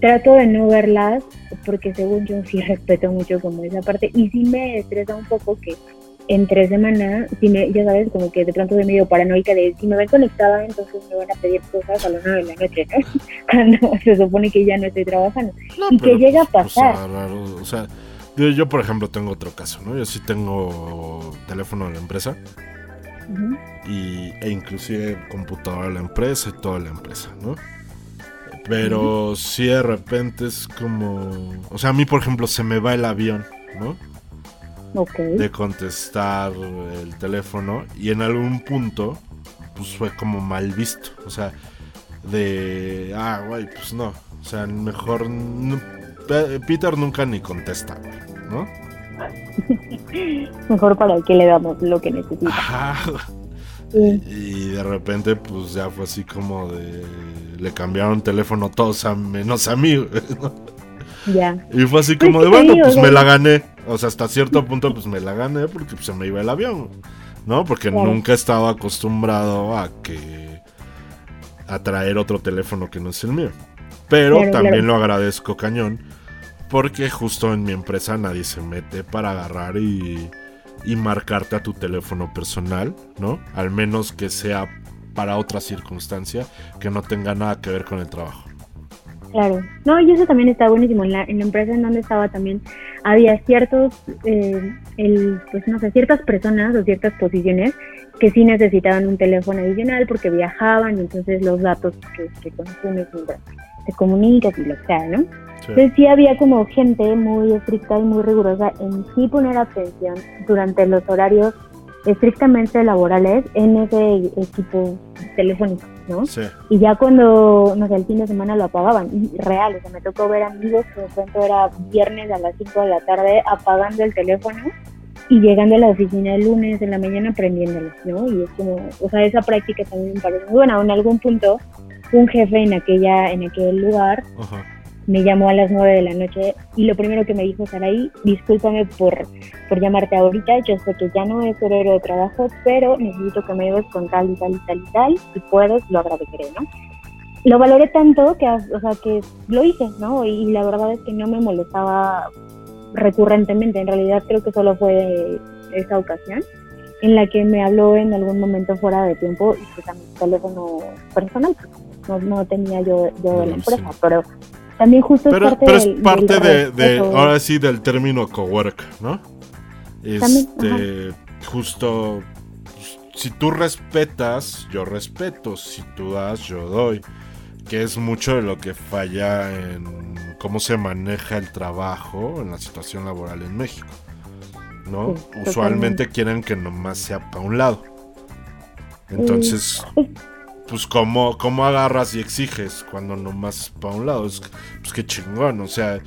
trato de no verlas porque según yo sí (laughs) respeto mucho como esa parte y sí me estresa un poco que entre semana, si me, ya sabes, como que de pronto de medio paranoica de si me ven conectada, entonces me van a pedir cosas a las 9 de la noche, ¿no? (laughs) Cuando se supone que ya no estoy trabajando. y que llega a pasar. O sea, yo, por ejemplo, tengo otro caso, ¿no? Yo sí tengo teléfono de la empresa. y, e inclusive computadora de la empresa y toda la empresa, ¿no? Pero si de repente es como... O sea, a mí, por ejemplo, se me va el avión, ¿no? De contestar el teléfono y en algún punto, pues fue como mal visto. O sea, de... Ah, güey, pues no. O sea, mejor... Peter nunca ni contesta, ¿no? (laughs) mejor para que le damos lo que necesita. Y de repente, pues ya fue así como de le cambiaron teléfono todos a menos a mí. Ya. Y fue así como de, bueno, pues me la gané. O sea, hasta cierto punto, pues me la gané porque pues, se me iba el avión. ¿No? Porque nunca he estado acostumbrado a que. a traer otro teléfono que no es el mío. Pero también lo agradezco cañón. Porque justo en mi empresa nadie se mete para agarrar y, y marcarte a tu teléfono personal, ¿no? Al menos que sea para otra circunstancia que no tenga nada que ver con el trabajo. Claro, no, y eso también está buenísimo. En la, en la empresa en donde estaba también había ciertos, eh, el, pues no sé, ciertas personas o ciertas posiciones que sí necesitaban un teléfono adicional porque viajaban y entonces los datos que, que consumes te comunicas y lo que sea, ¿no? Entonces sí había como gente muy estricta y muy rigurosa en sí poner atención durante los horarios estrictamente laborales en ese equipo telefónico, ¿no? Sí. Y ya cuando, no sé, el fin de semana lo apagaban, y real, o sea, me tocó ver amigos que de pronto era viernes a las 5 de la tarde apagando el teléfono y llegando a la oficina el lunes en la mañana prendiéndolo, ¿no? Y es como, o sea, esa práctica también me parece muy buena. En algún punto, un jefe en aquella, en aquel lugar, Ajá me llamó a las 9 de la noche y lo primero que me dijo Saraí, discúlpame por, por llamarte ahorita, yo sé que ya no es horario de trabajo, pero necesito que me ayudes con tal y tal y tal y tal, si puedes, lo agradeceré, ¿no? Lo valoré tanto que, o sea, que lo hice, ¿no? Y, la verdad es que no me molestaba recurrentemente, en realidad creo que solo fue esa ocasión en la que me habló en algún momento fuera de tiempo y pues a mi teléfono personal, no, no tenía yo, yo de la empresa, pero también justo pero, es parte, pero es parte de, ahora sí, del término cowork, ¿no? Este, justo, si tú respetas, yo respeto, si tú das, yo doy, que es mucho de lo que falla en cómo se maneja el trabajo en la situación laboral en México, ¿no? Usualmente quieren que nomás sea para un lado. Entonces, pues cómo, cómo agarras y exiges cuando nomás para un lado. Es, pues qué chingón, o sea,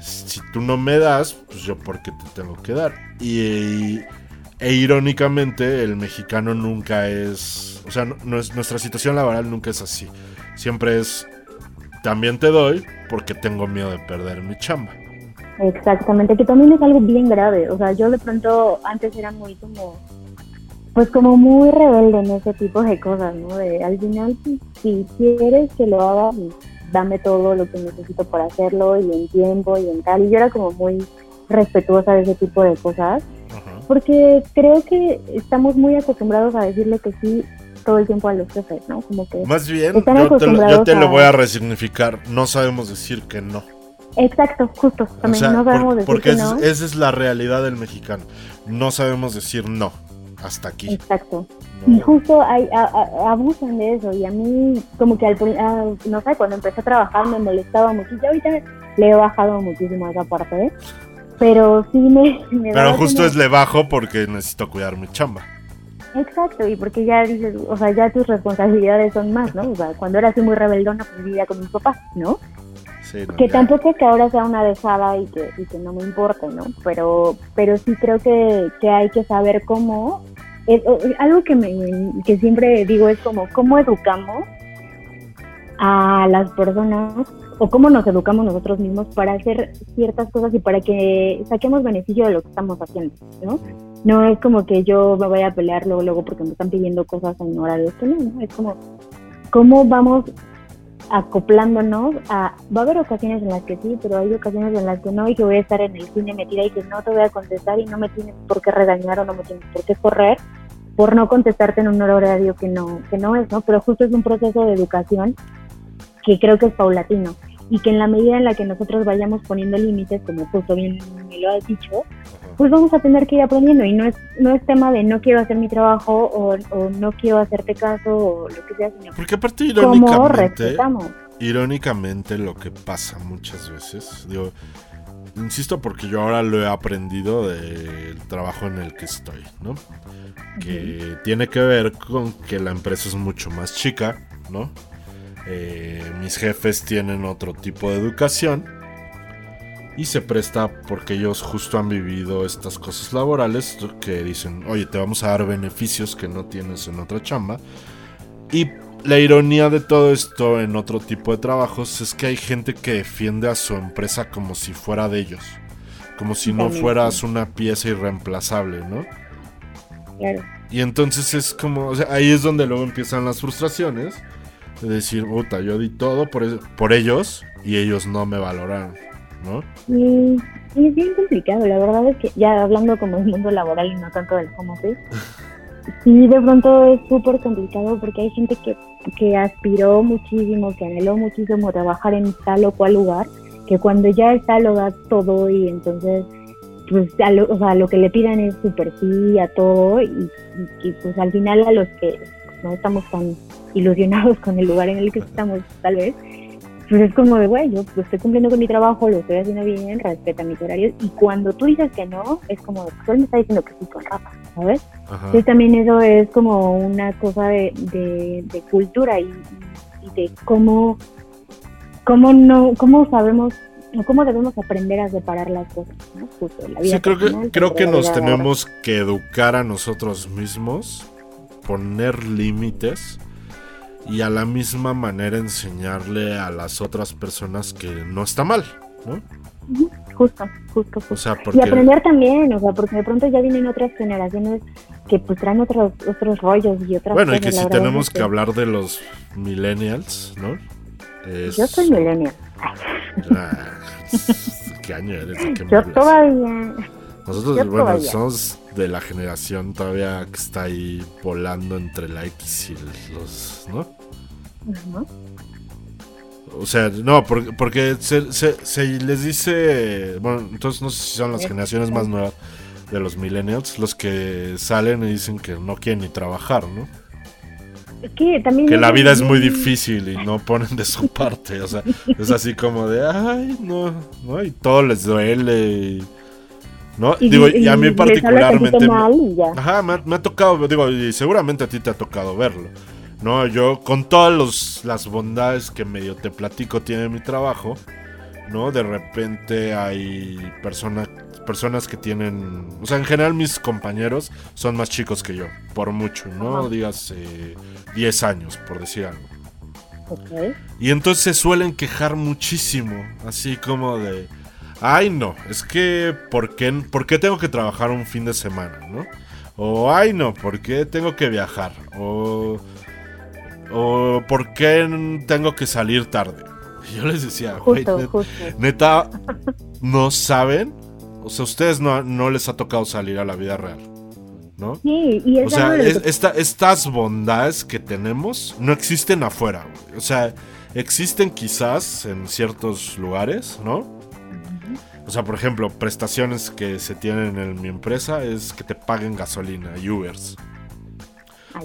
si tú no me das, pues yo porque te tengo que dar. Y, e irónicamente, el mexicano nunca es, o sea, no, es, nuestra situación laboral nunca es así. Siempre es, también te doy porque tengo miedo de perder mi chamba. Exactamente, que también es algo bien grave. O sea, yo de pronto antes era muy como pues como muy rebelde en ese tipo de cosas, ¿no? De al final, si, quieres que lo haga, pues, dame todo lo que necesito para hacerlo y en tiempo y en tal. Y yo era como muy respetuosa de ese tipo de cosas, porque creo que estamos muy acostumbrados a decirle que sí todo el tiempo a los jefes, ¿no? Como que Más bien, yo te, lo, yo te lo voy a resignificar, no sabemos decir que no. Exacto, justo, también no sabemos decir porque que no. Porque esa es la realidad del mexicano, no sabemos decir no hasta aquí. Exacto. Y justo hay, abusan de eso y a mí como que al, no sé, cuando empecé a trabajar me molestaba y ahorita le he bajado muchísimo a esa parte, ¿eh? pero sí me... pero justo es le bajo porque necesito cuidar mi chamba. Exacto, y porque ya dices, o sea, ya tus responsabilidades son más, ¿no? O sea, cuando era así muy rebeldona, pues vivía con mis papás, ¿no? Sí, que tampoco es que ahora sea una dejada y que, y que no me importe, ¿no? Pero, pero sí creo que, que hay que saber cómo algo que, me, que siempre digo es como, ¿cómo educamos a las personas o cómo nos educamos nosotros mismos para hacer ciertas cosas y para que saquemos beneficio de lo que estamos haciendo, ¿no? No es como que yo me voy a pelear luego, luego porque me están pidiendo cosas en horarios que no, ¿no? Es como, ¿cómo vamos acoplándonos a, va a haber ocasiones en las que sí, pero hay ocasiones en las que no y que voy a estar en el cine metida y que no te voy a contestar y no me tienes por qué regañar o no me tienes por qué correr por no contestarte en un horario que no, que no es, ¿no? Pero justo es un proceso de educación que creo que es paulatino y que en la medida en la que nosotros vayamos poniendo límites, como justo bien me lo has dicho, pues vamos a tener que ir aprendiendo y no es no es tema de no quiero hacer mi trabajo o, no quiero hacerte caso o lo que sea, sino porque aparte irónicamente, irónicamente lo que pasa muchas veces, digo, insisto porque yo ahora lo he aprendido del trabajo en el que estoy, ¿no? Que tiene que ver con que la empresa es mucho más chica, ¿no? Eh, mis jefes tienen otro tipo de educación y se presta porque ellos justo han vivido estas cosas laborales que dicen, oye, te vamos a dar beneficios que no tienes en otra chamba. Y la ironía de todo esto en otro tipo de trabajos es que hay gente que defiende a su empresa como si fuera de ellos, como si no fueras una pieza irreemplazable, ¿no? Claro. Y entonces es como, o sea, ahí es donde luego empiezan las frustraciones de decir, puta, yo di todo por, e-, por ellos y ellos no me valoraron. ¿no? Y, es bien complicado, la verdad es que ya hablando como el mundo laboral y no tanto del home office, (laughs) sí de pronto es súper complicado porque hay gente que, que aspiró muchísimo, que anheló muchísimo trabajar en tal o cual lugar, que cuando ya está lo da todo y entonces pues lo, o sea, lo que le pidan es súper sí a todo y, y, pues al final a los que no estamos tan ilusionados con el lugar en el que estamos tal vez, pues es como de, güey, yo estoy cumpliendo con mi trabajo, lo estoy haciendo bien, respeta mis horarios. Y cuando tú dices que no, es como, pues él me está diciendo que sí con Rafa, ¿sabes? Entonces también eso es como una cosa de, de, cultura y, de cómo, cómo, no, cómo sabemos cómo debemos aprender a separar las cosas, ¿no? Justo, la vida sí, creo que, creo que nos tenemos que educar a nosotros mismos, poner límites y a la misma manera enseñarle a las otras personas que no está mal, ¿no? Justo, justo, justo. Y aprender también, o sea, porque de pronto ya vienen otras generaciones que pues traen otros, otros rollos y otras Bueno, y que si tenemos que, hablar de los millennials, ¿no? Yo soy millennial. Ah, (laughs) ¿Qué año eres? Yo todavía... Nosotros, bueno, somos de la generación todavía que está ahí volando entre la X y los, ¿no? O sea, no, porque, porque se, se, les dice, bueno, entonces no sé si son las generaciones más nuevas de los millennials los que salen y dicen que no quieren ni trabajar, ¿no? Que, también que la vida es muy difícil y no ponen de su (laughs) parte, o sea, es así como de, ay, no, no, y todo les duele y ¿no? Y, digo, y, a mí particularmente. ajá, me, ha tocado, digo, y seguramente a ti te ha tocado verlo. ¿no? Yo, con todas las bondades que medio te platico tiene mi trabajo, ¿no? De repente hay personas personas que tienen. O sea, en general mis compañeros son más chicos que yo, por mucho, ¿no? Digas 10 años, por decir algo. Y entonces se suelen quejar muchísimo, así como de ay no, es que ¿por qué, ¿por qué tengo que trabajar un fin de semana? ¿no? O ay no, ¿por qué tengo que viajar? O, o ¿por qué tengo que salir tarde? (laughs) yo les decía, güey, neta, no saben, o sea, ustedes no, no les ha tocado salir a la vida real. ¿no? Sí, y o sea, estas bondades que tenemos no existen afuera. Güey. O sea, existen quizás en ciertos lugares, ¿no? O sea, por ejemplo, prestaciones que se tienen en mi empresa es que te paguen gasolina y Ubers.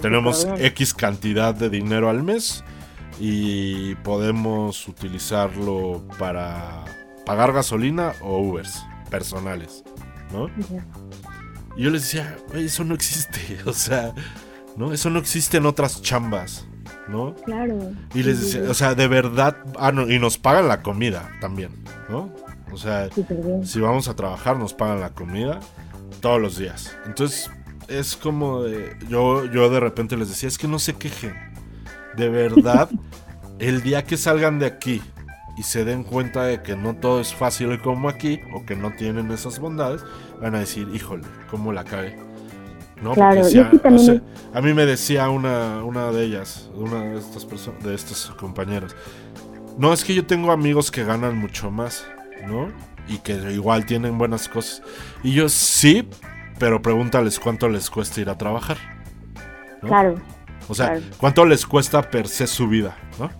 Tenemos X cantidad de dinero al mes y podemos utilizarlo para pagar gasolina o Ubers personales, ¿no? Y yo les decía, eso no existe, (laughs) o sea, ¿no? Eso no existe en otras chambas, ¿no? Claro. Y les decía, o sea, de verdad, ah, no, y nos pagan la comida también, ¿no? O sea, si vamos a trabajar nos pagan la comida todos los días. Entonces es como de, yo, yo de repente les decía, es que no se quejen. De verdad, (laughs) el día que salgan de aquí y se den cuenta de que no todo es fácil como aquí, o que no tienen esas bondades, van a decir, híjole, ¿cómo la cae? ¿no? Claro, es que también o sea, es- a mí me decía una, una de ellas, una de estas personas, de estos compañeros. No, es que yo tengo amigos que ganan mucho más, ¿no? Y que igual tienen buenas cosas. Y yo sí, pero pregúntales cuánto les cuesta ir a trabajar. ¿no? Claro, O sea, claro. cuánto les cuesta per se su vida, ¿no?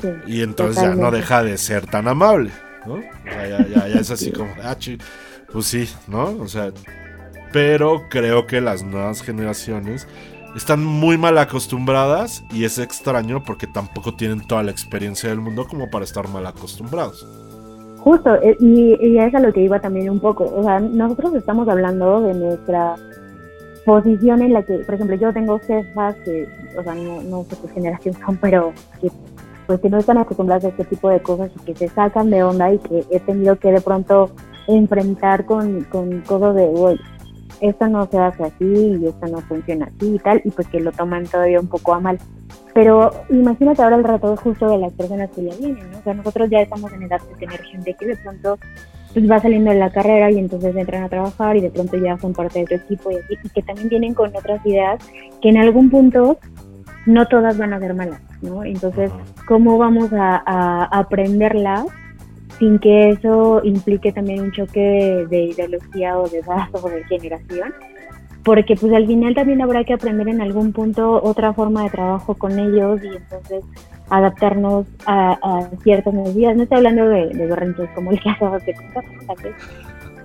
sí. Y entonces ya no deja de ser tan amable, ¿no? O sea, ya, ya- ya es así como, ah, pues sí, ¿no? O sea, pero creo que las nuevas generaciones están muy mal acostumbradas y es extraño porque tampoco tienen toda la experiencia del mundo como para estar mal acostumbrados. Justo, eh, y, y es a lo que iba también un poco. O sea, nosotros estamos hablando de nuestra posición en la que, por ejemplo, yo tengo jefas que, o sea, no, no sé qué generación son, pero que, pues que no están acostumbradas a este tipo de cosas y que se sacan de onda y que he tenido que de pronto enfrentar con, con cosas de, güey, esto no se hace así y esto no funciona así y tal, y pues que lo toman todavía un poco a mal. Pero imagínate ahora el rato justo de las personas que ya vienen, ¿no? O sea, nosotros ya estamos en edad de tener gente que de pronto pues va saliendo de la carrera y entonces entran a trabajar y de pronto ya son parte de tu equipo y así, y que también vienen con otras ideas que en algún punto no todas van a ser malas, ¿no? Entonces. ¿cómo vamos a, a aprenderlas sin que eso implique también un choque de ideología o de edad o de generación? Porque pues al final también habrá que aprender en algún punto otra forma de trabajo con ellos y entonces adaptarnos a, ciertas medidas. No estoy hablando de, de como el que acabas de contar,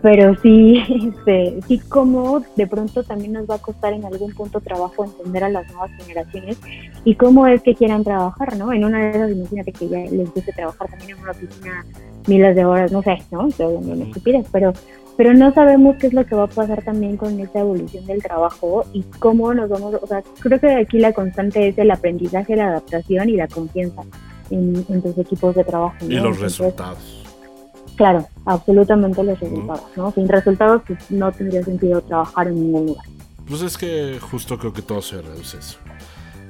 pero sí, este, sí como de pronto también nos va a costar en algún punto trabajo entender a las nuevas generaciones y cómo es que quieran trabajar, ¿no? En una de esas, imagínate que ya les guste trabajar también en una oficina miles de horas, no sé, ¿no? Hablando de una estupidez, pero pero no sabemos qué es lo que va a pasar también con esta evolución del trabajo y cómo nos vamos, o sea, creo que aquí la constante es el aprendizaje, la adaptación y la confianza en, en tus equipos de trabajo. ¿no? Y los Entonces, resultados. Claro, absolutamente los resultados, ¿no? Sin resultados pues, no tendría sentido trabajar en ningún lugar. Pues es que justo creo que todo se reduce eso.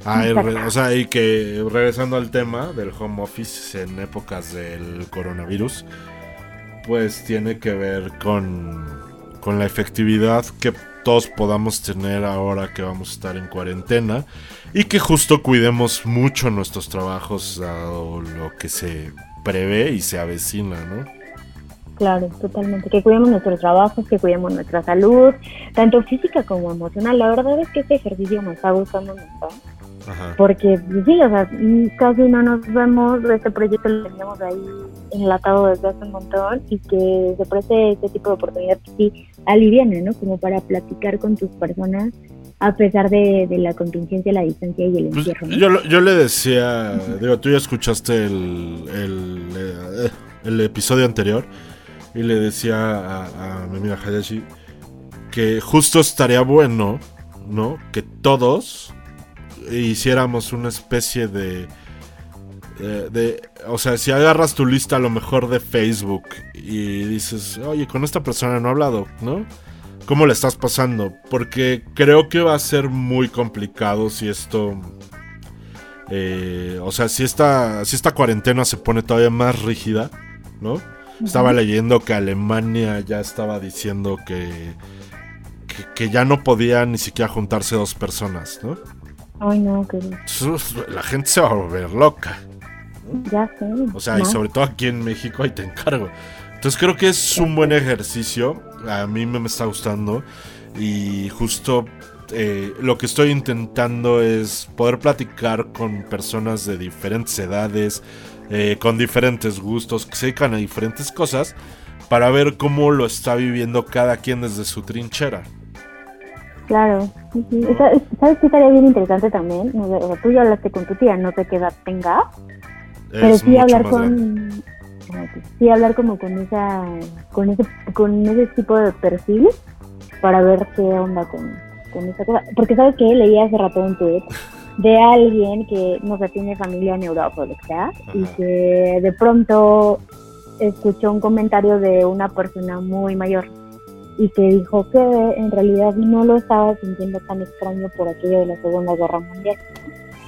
Ah, o sea, y que regresando al tema del home office en épocas del coronavirus, pues tiene que ver con, con la efectividad que todos podamos tener ahora que vamos a estar en cuarentena y que justo cuidemos mucho nuestros trabajos dado lo que se prevé y se avecina, ¿no? Claro, totalmente. Que cuidemos nuestros trabajos, que cuidemos nuestra salud, tanto física como emocional. La verdad es que este ejercicio me está gustando montón. Ajá. Porque pues, sí, o sea, casi no nos vemos, este proyecto lo teníamos ahí enlatado desde hace un montón y que se preste este tipo de oportunidad que sí aliviana, ¿no? Como para platicar con tus personas a pesar de, de la contingencia, la distancia y el Pues, encierro, ¿no? yo, lo- yo le decía, digo, tú ya escuchaste el, el, eh, el episodio anterior y le decía a, a mi amiga Hayashi que justo estaría bueno, ¿no? Que todos hiciéramos una especie de, eh, de... O sea, si agarras tu lista a lo mejor de Facebook y dices, oye, con esta persona no he hablado, ¿no? ¿Cómo le estás pasando? Porque creo que va a ser muy complicado si esto... eh, o sea, si esta, si esta cuarentena se pone todavía más rígida, ¿no? Estaba leyendo que Alemania ya estaba diciendo que, que, que ya no podía ni siquiera juntarse dos personas, ¿no? Ay, no, que La gente se va a volver loca. ya sé. O sea, y sobre todo aquí en México, ahí te encargo. Entonces creo que es un buen ejercicio. A mí me, me está gustando. Y justo eh, lo que estoy intentando es poder platicar con personas de diferentes edades, eh, con diferentes gustos, que se dedican a diferentes cosas, para ver cómo lo está viviendo cada quien desde su trinchera. Claro. sí, sí. ¿Sabes qué estaría bien interesante también? O sea, tú ya hablaste con tu tía, no sé qué edad tenga, pero sí hablar con... Sí hablar como con esa... Con ese, con ese tipo de perfil para ver qué onda con, con esa cosa. Porque sabes que leí hace rato un tweet de alguien que, no sé, tiene familia en Europa o lo que sea, y que de pronto escuchó un comentario de una persona muy mayor y que dijo que en realidad no lo estaba sintiendo tan extraño por aquello de la Segunda Guerra Mundial.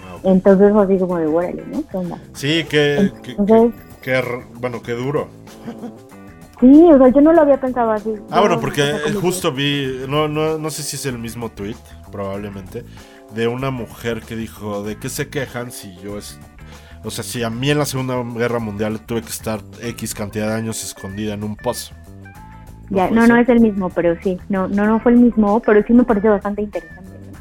Ah. Entonces fue así como de, órale, ¿no? ¿Qué onda? Sí, que, Entonces, que- bueno, qué duro. Sí, o sea, yo no lo había pensado así. Ah, bueno, No, porque como justo vi, no, no, no sé si es el mismo tweet, probablemente, de una mujer que dijo, ¿de qué se quejan si yo es... O sea, si a mí en la Segunda Guerra Mundial tuve que estar X cantidad de años escondida en un pozo. Ya, no, no ser. es el mismo, pero sí. No, no, no fue el mismo, pero sí me pareció bastante interesante. ¿no?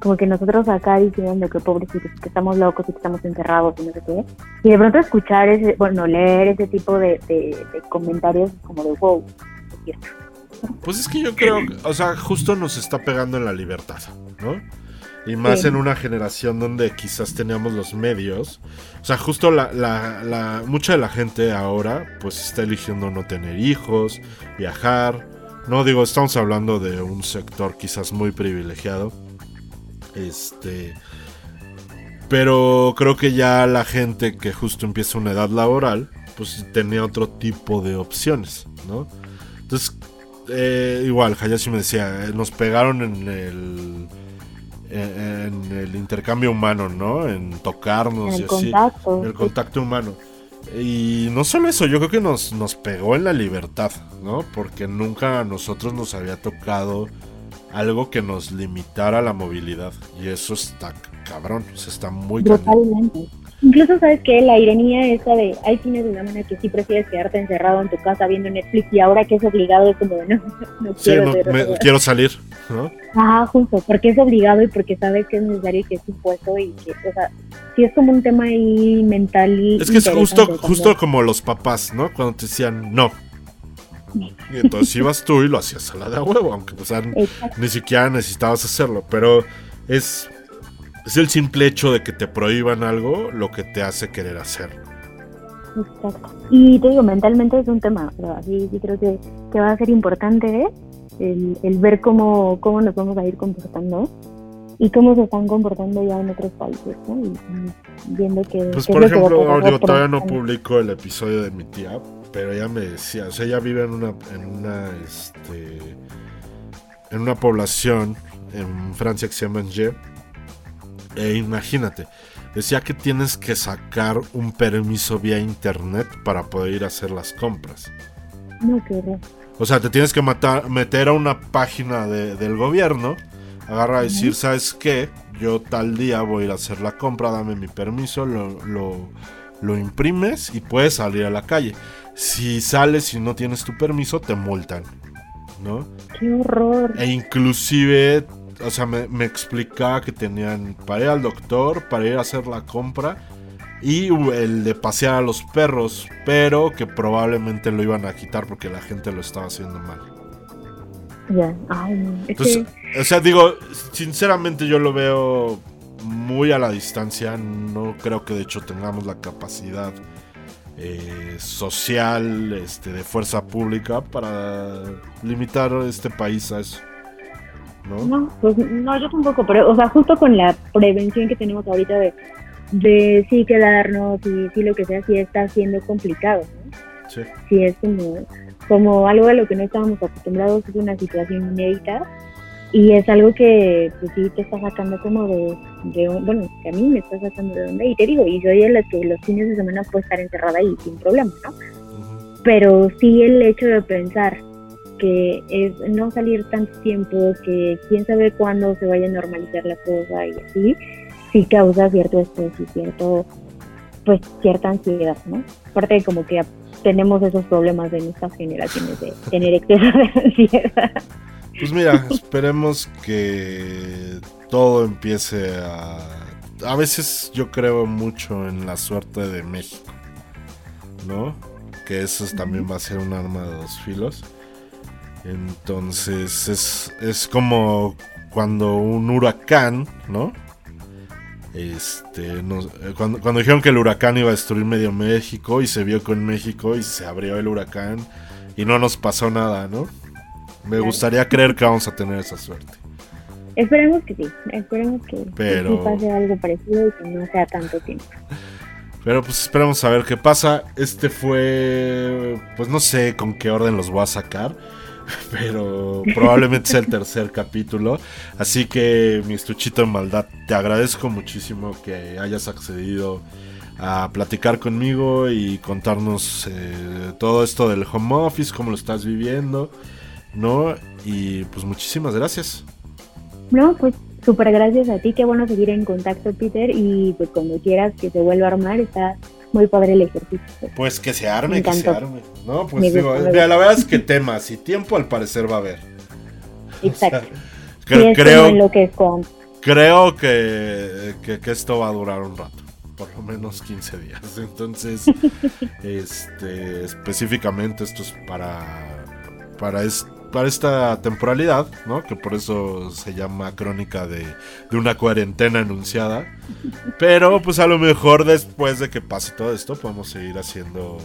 Como que nosotros acá diciendo que pobrecitos, que estamos locos y que estamos encerrados y no sé qué. Y de pronto escuchar ese, bueno, leer ese tipo de, de, de comentarios como de wow. es cierto. Pues es que yo creo, o sea, justo nos está pegando en la libertad, ¿no? Y más Sí. en una generación donde quizás teníamos los medios. O sea, justo la, la, la- mucha de la gente ahora pues está eligiendo no tener hijos, viajar. No digo, estamos hablando de un sector quizás muy privilegiado. Este... Pero creo que ya la gente que justo empieza una edad laboral, pues tenía otro tipo de opciones, ¿no? Entonces, eh, igual, Hayashi me decía, eh, nos pegaron en el en, en el intercambio humano, ¿no? En tocarnos y el así. el contacto humano. Y no solo eso, yo creo que nos, nos pegó en la libertad, ¿no? Porque nunca a nosotros nos había tocado algo que nos limitara la movilidad. Y eso está cabrón, o sea, está muy cañón. Incluso, ¿sabes que La ironía esa de hay fines de semana que sí prefieres quedarte encerrado en tu casa viendo Netflix y ahora que es obligado es como de no, no Sí, quiero no, ver me- eso". quiero salir, ¿no? Ajá, justo, porque es obligado y porque sabes que es necesario y que es impuesto y que, o sea, sí es como un tema ahí mental y Es que es justo, justo como los papás, ¿no? Cuando te decían no. Y entonces (laughs) ibas tú y lo hacías a la de huevo, aunque o sea, Exacto. ni siquiera necesitabas hacerlo. Pero es, es el simple hecho de que te prohíban algo lo que te hace querer hacerlo. Exacto. Y te digo, mentalmente es un tema, o sea, sí, creo que, que va a ser importante ¿eh? el, el ver cómo, cómo nos vamos a ir comportando y cómo se están comportando ya en otros países, ¿no? Y, y viendo que... Pues por ejemplo, por todavía no publico el episodio de mi tía, pero ella me decía, o sea, ella vive en una, en una, este, en una población en Francia que se llama Angers. E imagínate, decía que tienes que sacar un permiso vía internet para poder ir a hacer las compras. No, qué horror. O sea, te tienes que matar- meter a una página de- del gobierno, agarra a decir, ¿sabes qué? Yo tal día voy a ir a hacer la compra, dame mi permiso, lo, lo, lo imprimes y puedes salir a la calle. Si sales y no tienes tu permiso, te multan, ¿no? Qué horror. E inclusive, o sea, me, me explicaba que tenían para ir al doctor, para ir a hacer la compra y el de pasear a los perros, pero que probablemente lo iban a quitar porque la gente lo estaba haciendo mal. Ya, Entonces, o sea, digo, sinceramente yo lo veo muy a la distancia, no creo que de hecho tengamos la capacidad eh, social, este, de fuerza pública para limitar este país a eso. ¿No? no, pues no, yo tampoco, pero, o sea, justo con la prevención que tenemos ahorita de, de sí quedarnos y sí lo que sea, sí está siendo complicado, ¿no? Sí. sí es como, como algo a lo que no estábamos acostumbrados, es una situación inédita y es algo que pues sí te está sacando como de, de un- bueno, que a mí me está sacando de onda y te digo, y soy de las que los fines de semana puedo estar encerrada ahí sin problema, ¿no? Pero sí el hecho de pensar que es no salir tanto tiempo, que quién sabe cuándo se vaya a normalizar la cosa y así, sí causa cierto estrés y cierto, pues cierta ansiedad, ¿no? Aparte de como que tenemos esos problemas de nuestras generaciones de tener (laughs) exceso de ansiedad. Pues mira, esperemos que todo empiece a... A veces yo creo mucho en la suerte de México, ¿no? Que eso es- también va a ser un arma de dos filos. Entonces es, es como cuando un huracán, ¿no? Este, nos- eh, cuando, cuando dijeron que el huracán iba a destruir medio México y se vio con México y se abrió el huracán y no nos pasó nada, ¿no? Me gustaría creer que vamos a tener esa suerte. Esperemos que sí, esperemos que, Pero- sí pase algo parecido y que no sea tanto tiempo. Pero pues esperemos a ver qué pasa. Este fue, pues no sé con qué orden los voy a sacar, (laughs) pero probablemente sea el tercer capítulo. Así que mi estuchito de maldad, te agradezco muchísimo que hayas accedido a platicar conmigo y contarnos eh, todo esto del home office, cómo lo estás viviendo, ¿no? Y pues muchísimas gracias. No, pues súper gracias a ti, qué bueno seguir en contacto, Peter, y pues cuando quieras que se vuelva a armar, está muy padre el ejercicio. Pues que se arme, que se arme. No, pues digo, la verdad es que temas y tiempo al parecer va a haber. Exacto. (laughs) creo, lo que, creo que, que, esto va a durar un rato por lo menos 15 días. (laughs) Entonces, (laughs) este, específicamente esto es para, para, para esta temporalidad, ¿no? Que por eso se llama crónica de, una cuarentena anunciada. Pero pues a lo mejor después de que pase todo esto podemos seguir haciendo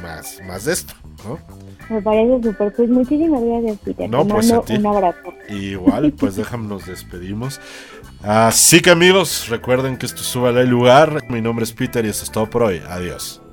más, más de esto, ¿no? Me parece súper. Pues muchísimas gracias, Peter. No, pues un abrazo. Igual, pues (laughs) déjame, nos despedimos. Así que amigos, recuerden que esto sube al lugar. Mi nombre es Peter y esto es todo por hoy. Adiós.